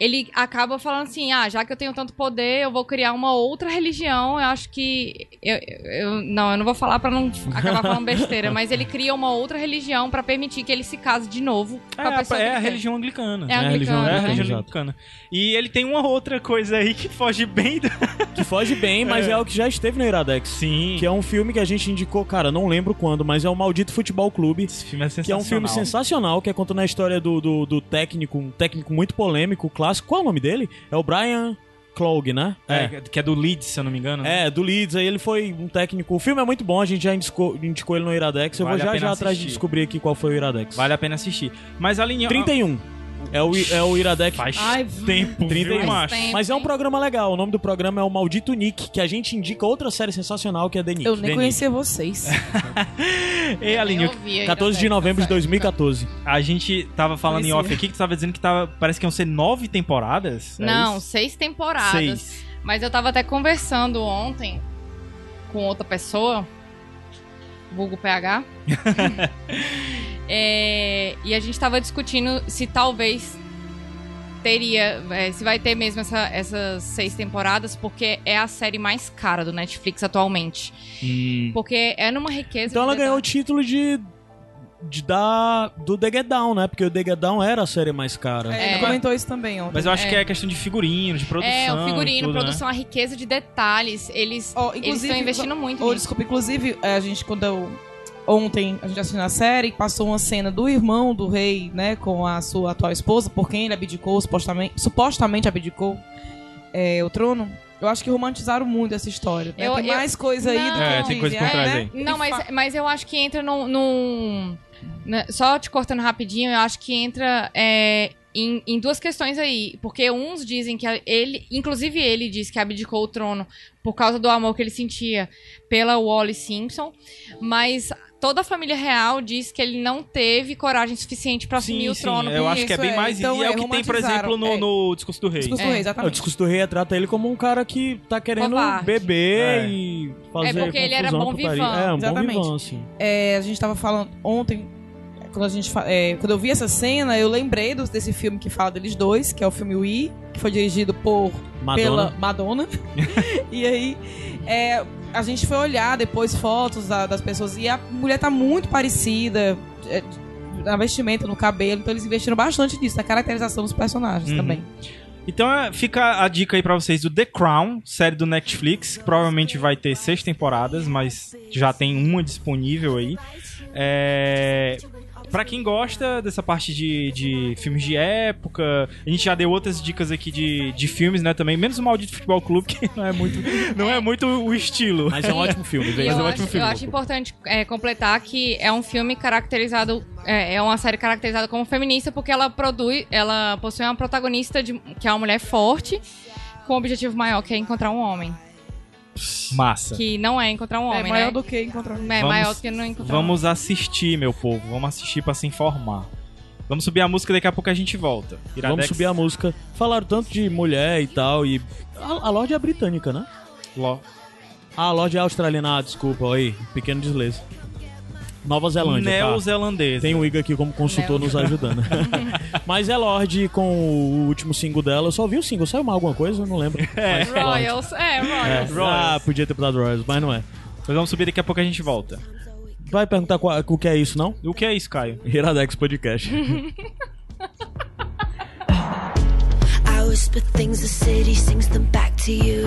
[SPEAKER 6] Ele acaba falando assim: ah, já que eu tenho tanto poder, eu vou criar uma outra religião. Eu acho que. Eu, eu- não, eu não vou falar pra não acabar falando besteira, mas ele cria uma outra religião pra permitir que ele se case de novo com
[SPEAKER 3] É,
[SPEAKER 6] a pessoa
[SPEAKER 3] é a religião anglicana.
[SPEAKER 6] É a
[SPEAKER 4] É a religião
[SPEAKER 6] anglicana.
[SPEAKER 3] É a religião anglicana. E ele tem uma outra coisa aí que foge bem do...
[SPEAKER 4] Que foge bem, mas é. o que já esteve no Iradex.
[SPEAKER 3] Sim.
[SPEAKER 4] Que é um filme que a gente indicou, cara, não lembro quando, mas é o Maldito Futebol Clube.
[SPEAKER 3] Esse filme é
[SPEAKER 4] Que é
[SPEAKER 3] sensacional.
[SPEAKER 4] um filme sensacional, que é contando a história do, do, do técnico, um técnico muito polêmico, clássico. Qual é o nome dele? É o Brian Clough, né?
[SPEAKER 3] É, que é do Leeds, se eu não me engano. né?
[SPEAKER 4] É, do Leeds, aí ele foi um técnico. O filme é muito bom, a gente já indicou, indicou ele no Iradex. Eu
[SPEAKER 3] Vale
[SPEAKER 4] vou já já atrás de
[SPEAKER 3] assistir.
[SPEAKER 4] descobrir aqui qual foi o Iradex.
[SPEAKER 3] Vale a pena assistir. Mas a linha...
[SPEAKER 4] 31. É o, é o Iradex.
[SPEAKER 3] Faz
[SPEAKER 5] Ai,
[SPEAKER 3] tempo,
[SPEAKER 4] 31.
[SPEAKER 3] viu, macho?
[SPEAKER 6] Tempo,
[SPEAKER 4] Mas é um programa legal. O nome do programa é o Maldito Nick, que a gente indica outra série sensacional que é The Nick.
[SPEAKER 5] Eu nem
[SPEAKER 4] The
[SPEAKER 5] conhecia vocês.
[SPEAKER 3] Ei, Aline,
[SPEAKER 6] Eu vi aí
[SPEAKER 4] 14 de novembro de
[SPEAKER 6] nessa
[SPEAKER 4] 2014.
[SPEAKER 3] a gente tava falando em
[SPEAKER 5] Conhecia.
[SPEAKER 3] off aqui que tu tava dizendo que tava, parece que iam ser nove temporadas. é
[SPEAKER 6] Não,
[SPEAKER 3] isso?
[SPEAKER 6] seis temporadas.
[SPEAKER 3] Seis.
[SPEAKER 6] Mas eu tava até conversando ontem com outra pessoa, vulgo PH. É, e a gente tava discutindo se talvez teria, é, se vai ter mesmo essa- essas seis temporadas, porque é a série mais cara do Netflix atualmente.
[SPEAKER 3] Hum.
[SPEAKER 6] Porque é numa riqueza.
[SPEAKER 4] Então ela ganhou o título de. De da, do The Get Down, né? Porque o The Get Down era a série mais cara.
[SPEAKER 5] É, ele comentou isso também ontem.
[SPEAKER 3] Mas eu acho
[SPEAKER 6] É.
[SPEAKER 3] que é questão de figurino, de produção.
[SPEAKER 6] É, o figurino,
[SPEAKER 3] tudo, né?
[SPEAKER 6] produção, a riqueza de detalhes. Eles
[SPEAKER 5] inclusive,
[SPEAKER 6] estão investindo muito
[SPEAKER 5] Ô,
[SPEAKER 6] nisso.
[SPEAKER 5] desculpa, inclusive, é, a gente, quando eu. Ontem a gente assistiu a série, passou uma cena do irmão do rei, né, com a sua atual esposa, por quem ele abdicou, supostamente, supostamente abdicou é, o trono. Eu acho que romantizaram muito essa história. né?
[SPEAKER 6] Eu-
[SPEAKER 5] tem
[SPEAKER 6] eu-
[SPEAKER 5] mais coisa aí do
[SPEAKER 6] Não.
[SPEAKER 5] que
[SPEAKER 3] É, tem coisa por
[SPEAKER 5] dizem,
[SPEAKER 3] trás
[SPEAKER 5] né?
[SPEAKER 3] aí.
[SPEAKER 6] Não,
[SPEAKER 5] E
[SPEAKER 6] mas, mas eu acho que entra num. num- né, só te cortando rapidinho, eu acho que entra é, em, em duas questões aí. Porque uns dizem que ele. Inclusive ele disse que abdicou o trono por causa do amor que ele sentia pela Wally Simpson. Mas toda a família real diz que ele não teve coragem suficiente pra assumir
[SPEAKER 3] Sim,
[SPEAKER 6] o
[SPEAKER 3] sim,
[SPEAKER 6] trono.
[SPEAKER 3] eu
[SPEAKER 6] por
[SPEAKER 3] acho que é bem
[SPEAKER 5] é.
[SPEAKER 3] mais.
[SPEAKER 5] Então,
[SPEAKER 3] e é,
[SPEAKER 5] é,
[SPEAKER 3] o que tem, por exemplo, no,
[SPEAKER 5] é.
[SPEAKER 3] no Discurso do Rei.
[SPEAKER 5] Discurso
[SPEAKER 6] É.
[SPEAKER 5] do rei,
[SPEAKER 4] O
[SPEAKER 5] exatamente.
[SPEAKER 4] discurso do rei trata ele como um cara que tá querendo
[SPEAKER 6] Covarde.
[SPEAKER 4] beber
[SPEAKER 3] É.
[SPEAKER 4] e fazer
[SPEAKER 6] É porque ele era
[SPEAKER 4] confusão,
[SPEAKER 6] bom vivant.
[SPEAKER 4] É, um
[SPEAKER 5] Exatamente.
[SPEAKER 4] bom vivant, assim.
[SPEAKER 5] É, a gente tava falando ontem, quando, a gente, é, quando eu vi essa cena, eu lembrei desse filme que fala deles dois, que é o filme We, que foi dirigido por
[SPEAKER 4] Madonna.
[SPEAKER 5] pela Madonna. e aí, é, a gente foi olhar depois fotos da- das pessoas e a mulher tá muito parecida. é, na vestimenta, no cabelo, então eles investiram bastante nisso, na caracterização dos personagens
[SPEAKER 3] Uhum.
[SPEAKER 5] também.
[SPEAKER 3] Então é, fica a dica aí pra vocês do The Crown, série do Netflix, que provavelmente vai ter seis temporadas, mas já tem uma disponível aí. É... Pra quem gosta dessa parte de, de filmes de época, a gente já deu outras dicas aqui de, de filmes, né, também, menos o Maldito Futebol Clube, que não é muito, não é muito o estilo.
[SPEAKER 4] Mas é um ótimo filme. Veja.
[SPEAKER 6] eu,
[SPEAKER 3] é um
[SPEAKER 6] acho,
[SPEAKER 3] ótimo filme,
[SPEAKER 6] eu acho importante é, completar que é um filme caracterizado, é, é uma série caracterizada como feminista porque ela produz, ela possui uma protagonista de, que é uma mulher forte com um objetivo maior que é encontrar um homem,
[SPEAKER 3] Massa.
[SPEAKER 6] que não é encontrar um
[SPEAKER 5] é
[SPEAKER 6] homem,
[SPEAKER 5] maior
[SPEAKER 6] né?
[SPEAKER 5] do que encontrar.
[SPEAKER 6] É
[SPEAKER 3] Vamos-
[SPEAKER 6] maior do que não encontrar um homem.
[SPEAKER 3] Vamos assistir, meu povo. Vamos assistir pra se informar. Vamos subir a música, daqui a pouco a gente volta. Iradex.
[SPEAKER 4] Vamos subir a música. Falaram tanto de mulher e tal, e. A, a Lorde é britânica, né?
[SPEAKER 3] Lo-
[SPEAKER 4] Ah, a Lorde é australiana, ah, desculpa, aí, pequeno desleixo. Nova Zelândia, tá?
[SPEAKER 3] Neozelandesa.
[SPEAKER 4] Tem o Igor aqui como consultor nos ajudando. Mas é Lorde com o último single dela. Eu só vi o single. Saiu mais alguma coisa? Eu não lembro. Mas Lorde.
[SPEAKER 6] Royals, é,
[SPEAKER 4] É.
[SPEAKER 6] Royals.
[SPEAKER 4] Ah, podia ter dado Royals, mas não é.
[SPEAKER 3] Mas vamos subir, daqui a pouco a gente volta.
[SPEAKER 4] Vai perguntar qual- o que é isso, não?
[SPEAKER 3] O que é isso, Caio?
[SPEAKER 4] Iradex Podcast.
[SPEAKER 8] I whisper things, the city sings them back to you.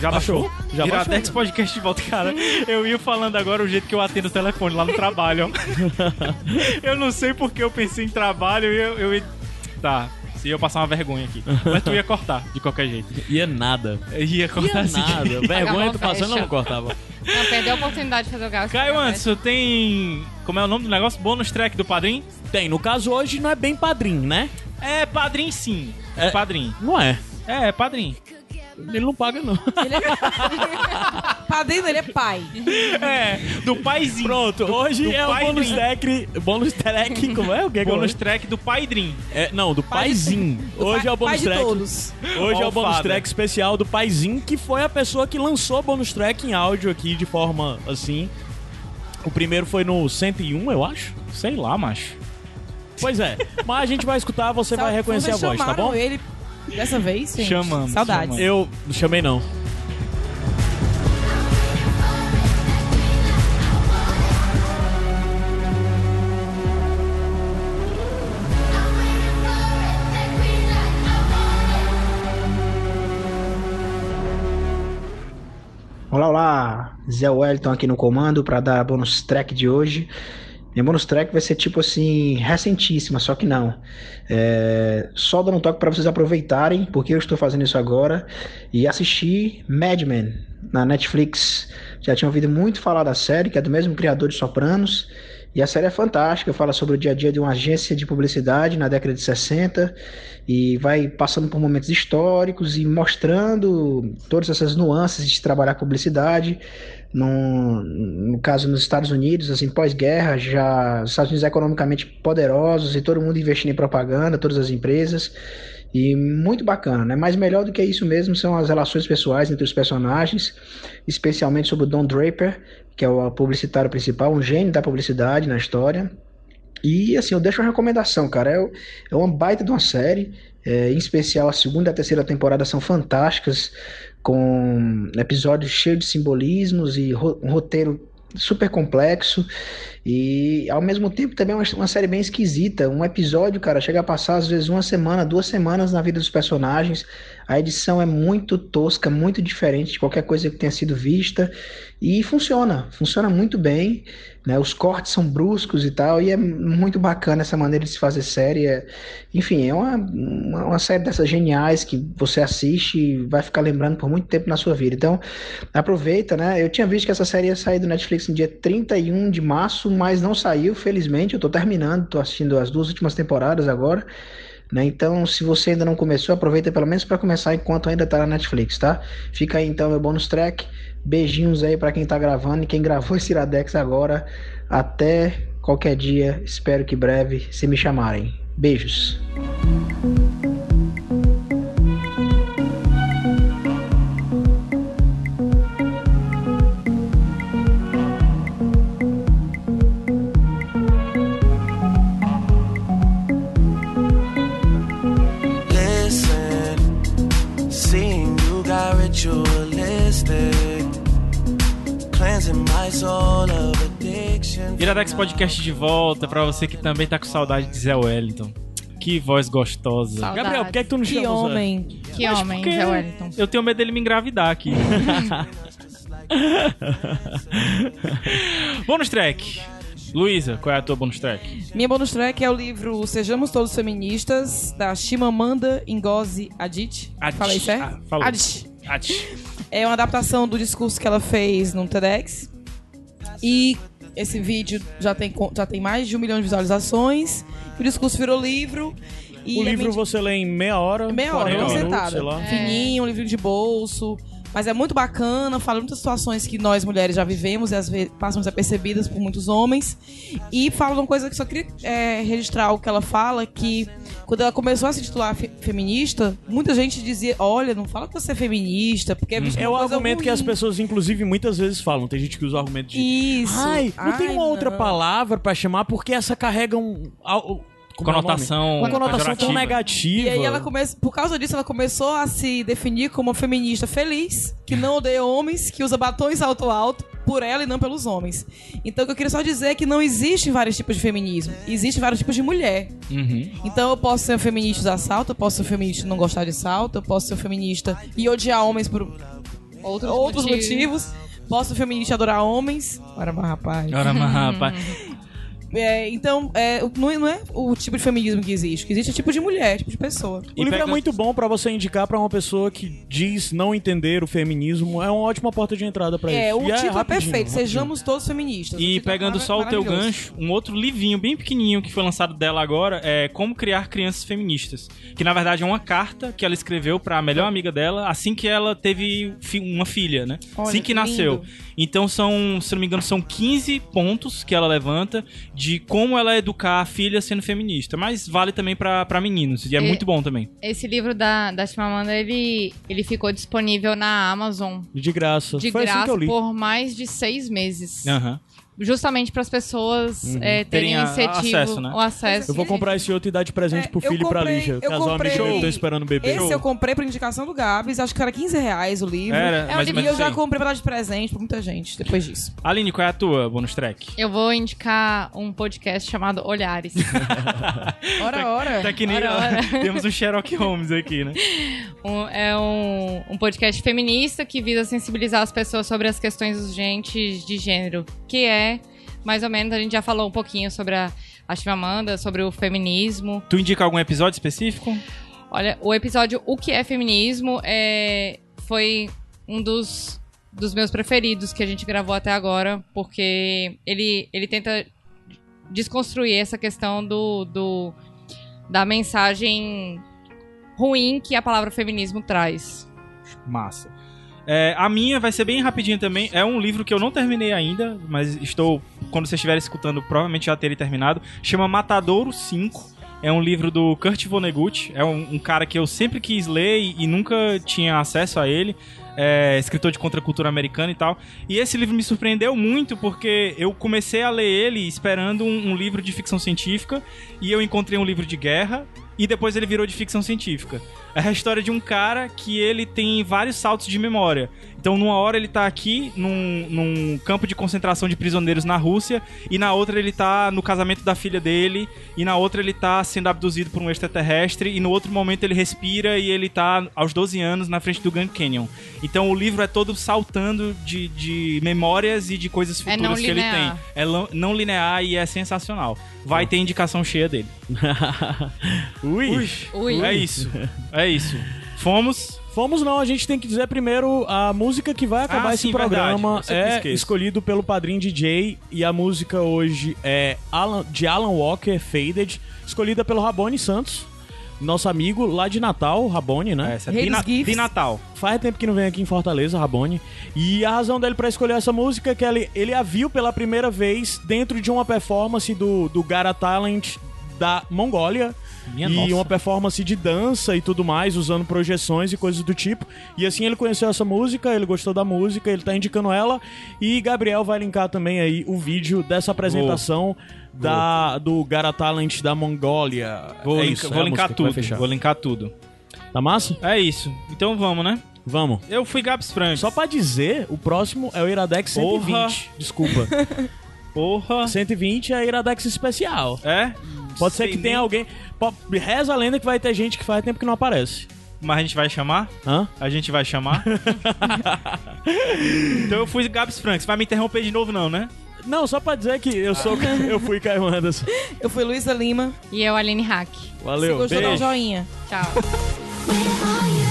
[SPEAKER 3] Já baixou?
[SPEAKER 4] Já
[SPEAKER 3] Iradex
[SPEAKER 4] baixou.
[SPEAKER 3] Podcast de volta, cara. Eu ia falando agora o jeito que eu atendo o telefone lá no trabalho, ó. Eu não sei porque eu pensei em trabalho e eu, eu... Tá. Se eu passar uma vergonha aqui. Mas tu ia cortar, de qualquer jeito.
[SPEAKER 4] Ia nada.
[SPEAKER 3] Eu ia cortar
[SPEAKER 4] Ia
[SPEAKER 3] assim.
[SPEAKER 4] nada. Vergonha tu passando,
[SPEAKER 6] fecha.
[SPEAKER 4] não cortava.
[SPEAKER 6] Não, perdeu a oportunidade de fazer o gasto.
[SPEAKER 3] Caio Anderson, tem. Como é o nome do negócio? Bônus track do padrinho?
[SPEAKER 4] Tem, no caso hoje não é bem padrinho, né?
[SPEAKER 3] É padrinho sim. É
[SPEAKER 4] É.
[SPEAKER 3] padrinho.
[SPEAKER 4] Não é.
[SPEAKER 3] É, é padrinho.
[SPEAKER 4] Ele não paga, não.
[SPEAKER 5] Ele é... Padrinho, ele é pai.
[SPEAKER 3] É, do paizinho.
[SPEAKER 4] Pronto, hoje
[SPEAKER 3] do
[SPEAKER 4] é o
[SPEAKER 3] pai
[SPEAKER 4] bônus track. Bônus track, como é? O que é que
[SPEAKER 3] Bônus track do pai Dream.
[SPEAKER 4] É, não, do paizinho. Hoje
[SPEAKER 5] pai,
[SPEAKER 4] é o bônus track.
[SPEAKER 5] todos.
[SPEAKER 4] Hoje é o bônus track especial do Paizinho, que foi a pessoa que lançou o bônus track em áudio aqui de forma assim. O primeiro foi no 101, eu acho.
[SPEAKER 3] Sei lá, macho.
[SPEAKER 4] Pois é. Mas a gente vai escutar, você vai
[SPEAKER 5] Sabe,
[SPEAKER 4] reconhecer a voz, tá bom?
[SPEAKER 5] ele dessa vez, gente?
[SPEAKER 3] Chamamos,
[SPEAKER 5] Saudades.
[SPEAKER 3] chamamos.
[SPEAKER 4] Eu não chamei não.
[SPEAKER 9] Olá, olá, Zé Wellington aqui no comando para dar a bonus track de hoje. Minha bonus track vai ser tipo assim, recentíssima, só que não. É, só dando um toque para vocês aproveitarem, porque eu estou fazendo isso agora, e assistir Mad Men na Netflix. Já tinha ouvido muito falar da série, que é do mesmo criador de Sopranos, e a série é fantástica, fala sobre o dia a dia de uma agência de publicidade na década de 60 e vai passando por momentos históricos e mostrando todas essas nuances de trabalhar publicidade. No, caso, nos Estados Unidos, assim, pós-guerra, já os Estados Unidos economicamente poderosos e todo mundo investindo em propaganda, todas as empresas. E muito bacana, né? Mas melhor do que isso mesmo são as relações pessoais entre os personagens, especialmente sobre o Don Draper, que é o publicitário principal, um gênio da publicidade na história. E assim, eu deixo uma recomendação, cara. É, é uma baita de uma série. é, em especial a segunda e a terceira temporada são fantásticas, com episódios cheios de simbolismos e ro- um roteiro super complexo. E ao mesmo tempo também uma, uma série bem esquisita. Um episódio, cara, chega a passar às vezes uma semana, duas semanas na vida dos personagens. A edição é muito tosca, muito diferente de qualquer coisa que tenha sido vista. E funciona, funciona muito bem. Né? Os cortes são bruscos e tal. E é muito bacana essa maneira de se fazer série. É- enfim, é uma, uma, série dessas geniais que você assiste e vai ficar lembrando por muito tempo na sua vida. Então, aproveita, né? Eu tinha visto que essa série ia sair do Netflix no dia 31 de março, mas não saiu, felizmente. Eu tô terminando, tô assistindo as duas últimas temporadas agora. Né? Então, se você ainda não começou, aproveita pelo menos para começar enquanto ainda tá na Netflix, tá? Fica aí então meu bônus track. Beijinhos aí para quem tá gravando e quem gravou esse Iradex agora. Até qualquer dia, espero que breve, se me chamarem. Beijos.
[SPEAKER 3] Iradex Podcast de volta pra você que também tá com saudade de Zé Wellington. Que voz gostosa.
[SPEAKER 6] Saudades.
[SPEAKER 4] Gabriel, por que, é que tu não
[SPEAKER 5] Que
[SPEAKER 4] chama o Zé?
[SPEAKER 5] homem.
[SPEAKER 6] Que
[SPEAKER 3] Mas
[SPEAKER 6] homem, Zé Wellington.
[SPEAKER 3] Eu tenho medo dele me engravidar aqui. bônus track. Luísa, qual é a tua bônus track?
[SPEAKER 5] Minha bonus track é o livro Sejamos Todos Feministas, da Chimamanda Ngozi Adichie.
[SPEAKER 3] Adichie.
[SPEAKER 5] Falei certo?
[SPEAKER 3] Ah, falou.
[SPEAKER 5] Adichie.
[SPEAKER 3] Ati.
[SPEAKER 5] É uma adaptação do discurso que ela fez no TEDx. E esse vídeo já tem, já tem mais de um milhão de visualizações. O discurso virou livro. E
[SPEAKER 4] O
[SPEAKER 5] é
[SPEAKER 4] livro
[SPEAKER 5] mente-
[SPEAKER 4] você lê em meia hora,
[SPEAKER 5] Meia hora,
[SPEAKER 4] 40
[SPEAKER 5] uma
[SPEAKER 4] minutos,
[SPEAKER 5] sentada.
[SPEAKER 4] sei lá.
[SPEAKER 5] Fininho, um livro de bolso. Mas é muito bacana, fala muitas situações que nós mulheres já vivemos e às vezes passam desapercebidas por muitos homens. E fala uma coisa que só queria é, registrar o que ela fala, que quando ela começou a se titular fe- feminista, muita gente dizia, olha, não fala que você é feminista, porque é, visto
[SPEAKER 4] É o argumento que as
[SPEAKER 5] ruim."
[SPEAKER 4] pessoas, inclusive, muitas vezes falam. Tem gente que usa o argumento de.
[SPEAKER 5] Isso.
[SPEAKER 4] Ai, não tem
[SPEAKER 5] Ai,
[SPEAKER 4] uma outra
[SPEAKER 5] não.
[SPEAKER 4] palavra pra chamar porque essa carrega um. É?
[SPEAKER 3] Conotação
[SPEAKER 4] Uma conotação tão negativa.
[SPEAKER 5] E aí ela começa, por causa disso, ela começou a se definir como uma feminista feliz, que não odeia homens, que usa batons alto alto por ela e não pelos homens. Então o que eu queria só dizer é que não existe vários tipos de feminismo, existe vários tipos de mulher.
[SPEAKER 3] Uhum.
[SPEAKER 5] Então eu posso ser um feminista e usar salto, eu posso ser um feminista e não gostar de salto, eu posso ser um feminista e odiar homens por
[SPEAKER 6] Outros,
[SPEAKER 5] outros
[SPEAKER 6] motivos.
[SPEAKER 5] motivos. Posso ser feminista e adorar homens. Ora, mas rapaz.
[SPEAKER 3] Ora, mas, rapaz.
[SPEAKER 5] É, então, é, o- não, é, não é o tipo de feminismo que existe. O que existe é tipo de mulher, tipo de pessoa.
[SPEAKER 4] O livro é muito bom pra você indicar pra uma pessoa que diz não entender o feminismo. É uma ótima porta de entrada pra
[SPEAKER 5] É,
[SPEAKER 4] isso.
[SPEAKER 5] o
[SPEAKER 4] E
[SPEAKER 5] título é perfeito.
[SPEAKER 4] rapidinho.
[SPEAKER 5] Sejamos todos feministas.
[SPEAKER 3] E
[SPEAKER 5] é
[SPEAKER 3] pegando só o teu gancho, um outro livrinho bem pequenininho que foi lançado dela agora é Como Criar Crianças Feministas. Que na verdade é uma carta que ela escreveu pra melhor amiga dela assim que ela teve fi- uma filha, né?
[SPEAKER 5] Olha,
[SPEAKER 3] assim que
[SPEAKER 5] que
[SPEAKER 3] nasceu.
[SPEAKER 5] lindo.
[SPEAKER 3] Então são, se não me engano, são 15 pontos que ela levanta de como ela educar a filha sendo feminista. Mas vale também pra pra meninos. E é,
[SPEAKER 6] É.
[SPEAKER 3] muito bom também.
[SPEAKER 6] Esse livro da, da Chimamanda, ele, ele ficou disponível na Amazon
[SPEAKER 4] De graça.
[SPEAKER 6] de
[SPEAKER 4] Foi assim que
[SPEAKER 6] graça
[SPEAKER 4] eu li.
[SPEAKER 6] por mais de seis meses.
[SPEAKER 3] Aham.
[SPEAKER 6] Justamente para as pessoas
[SPEAKER 4] Uhum.
[SPEAKER 6] é, terem
[SPEAKER 3] Terem a-
[SPEAKER 6] incentivo,
[SPEAKER 3] acesso, né?
[SPEAKER 6] o acesso.
[SPEAKER 4] Eu vou comprar esse outro e dar de presente
[SPEAKER 5] É,
[SPEAKER 4] pro
[SPEAKER 5] eu
[SPEAKER 4] filho e pra
[SPEAKER 5] comprei-
[SPEAKER 4] Lígia.
[SPEAKER 5] eu
[SPEAKER 4] Casal
[SPEAKER 5] comprei-
[SPEAKER 4] amigo que tá esperando o bebê.
[SPEAKER 5] Esse eu comprei por indicação do Gabs, acho que era 15 reais o livro.
[SPEAKER 3] Era,
[SPEAKER 5] é um
[SPEAKER 3] menos
[SPEAKER 5] e eu
[SPEAKER 3] isso
[SPEAKER 5] já comprei pra dar de presente pra muita gente depois disso.
[SPEAKER 3] Aline, qual é a tua bonus track?
[SPEAKER 6] Eu vou indicar um podcast chamado Olhares.
[SPEAKER 5] Ora, ora.
[SPEAKER 3] Tá que nem
[SPEAKER 6] Ora, ora.
[SPEAKER 3] temos um Sherlock Holmes aqui, né?
[SPEAKER 6] Um- é um, um podcast feminista que visa sensibilizar as pessoas sobre as questões urgentes de gênero, que é, mais ou menos, a gente já falou um pouquinho sobre a, a Chimamanda, sobre o feminismo.
[SPEAKER 3] Tu indica algum episódio específico?
[SPEAKER 6] Olha, o episódio O que é feminismo é, foi um dos, dos meus preferidos que a gente gravou até agora, porque ele, ele tenta desconstruir essa questão do, do da mensagem ruim que a palavra feminismo traz.
[SPEAKER 3] Massa. É, a minha vai ser bem rapidinho também. É um livro que eu não terminei ainda, mas estou. Quando vocês estiverem escutando, provavelmente já terei terminado. Chama Matadouro 5. É um livro do Kurt Vonnegut. É um, um cara que eu sempre quis ler e, e nunca tinha acesso a ele. É, escritor de contracultura americana e tal. E esse livro me surpreendeu muito porque eu comecei a ler ele esperando um, um livro de ficção científica e eu encontrei um livro de guerra e depois ele virou de ficção científica. É a história de um cara que ele tem vários saltos de memória. Então, numa hora ele tá aqui num, num campo de concentração de prisioneiros na Rússia, e na outra ele tá no casamento da filha dele, e na outra ele tá sendo abduzido por um extraterrestre, e no outro momento ele respira e ele tá aos 12 anos na frente do Grand Canyon. Então o livro é todo saltando de, de memórias e de coisas
[SPEAKER 6] É
[SPEAKER 3] futuras
[SPEAKER 6] não
[SPEAKER 3] que ele tem.
[SPEAKER 6] linear.
[SPEAKER 3] É não linear e é sensacional. Vai ter indicação cheia dele.
[SPEAKER 4] Ui.
[SPEAKER 6] Ui.
[SPEAKER 3] É isso. É isso. Fomos.
[SPEAKER 4] Fomos não, a gente tem que dizer primeiro a música que vai acabar
[SPEAKER 3] Ah,
[SPEAKER 4] esse
[SPEAKER 3] sim,
[SPEAKER 4] programa
[SPEAKER 3] verdade.
[SPEAKER 4] É
[SPEAKER 3] esqueço.
[SPEAKER 4] escolhido pelo padrinho DJ e a música hoje é Alan- de Alan Walker, Faded, escolhida pelo Rabone Santos, nosso amigo lá de Natal, Rabone, né?
[SPEAKER 3] Essa é
[SPEAKER 5] Rei
[SPEAKER 3] de, na- de Natal.
[SPEAKER 4] Faz tempo que não vem aqui em Fortaleza, Rabone. E a razão dele pra escolher essa música é que ele, ele a viu pela primeira vez dentro de uma performance do, do Gara Talent da Mongólia.
[SPEAKER 3] Minha
[SPEAKER 4] e
[SPEAKER 3] nossa.
[SPEAKER 4] uma performance de dança e tudo mais, usando projeções e coisas do tipo. E assim ele conheceu essa música, ele gostou da música, ele tá indicando ela. E Gabriel vai linkar também aí o vídeo dessa apresentação da, do Gara Talent da Mongólia.
[SPEAKER 3] Vou,
[SPEAKER 4] é
[SPEAKER 3] link-
[SPEAKER 4] isso, é
[SPEAKER 3] vou linkar tudo. Vou linkar tudo.
[SPEAKER 4] Tá massa?
[SPEAKER 3] É isso. Então vamos, né?
[SPEAKER 4] Vamos.
[SPEAKER 3] Eu fui Gabs Franks.
[SPEAKER 4] Só pra dizer, o próximo é o Iradex 120.
[SPEAKER 3] Porra.
[SPEAKER 4] Desculpa.
[SPEAKER 3] Porra.
[SPEAKER 4] 120 é Iradex especial.
[SPEAKER 3] É?
[SPEAKER 4] Pode ser
[SPEAKER 3] Sei
[SPEAKER 4] que
[SPEAKER 3] nem-
[SPEAKER 4] tenha alguém. Reza a lenda que vai ter gente que faz tempo que não aparece.
[SPEAKER 3] Mas a gente vai chamar?
[SPEAKER 4] Hã?
[SPEAKER 3] A gente vai chamar? então eu fui Gabs Franks. Vai me interromper de novo, não, né?
[SPEAKER 4] Não, só pra dizer que eu sou. eu fui Caio Anderson.
[SPEAKER 5] Eu fui Luísa Lima.
[SPEAKER 6] E eu, Aline Hack.
[SPEAKER 4] Valeu.
[SPEAKER 5] Se gostou, dá um
[SPEAKER 4] beijo.
[SPEAKER 5] joinha.
[SPEAKER 6] Tchau.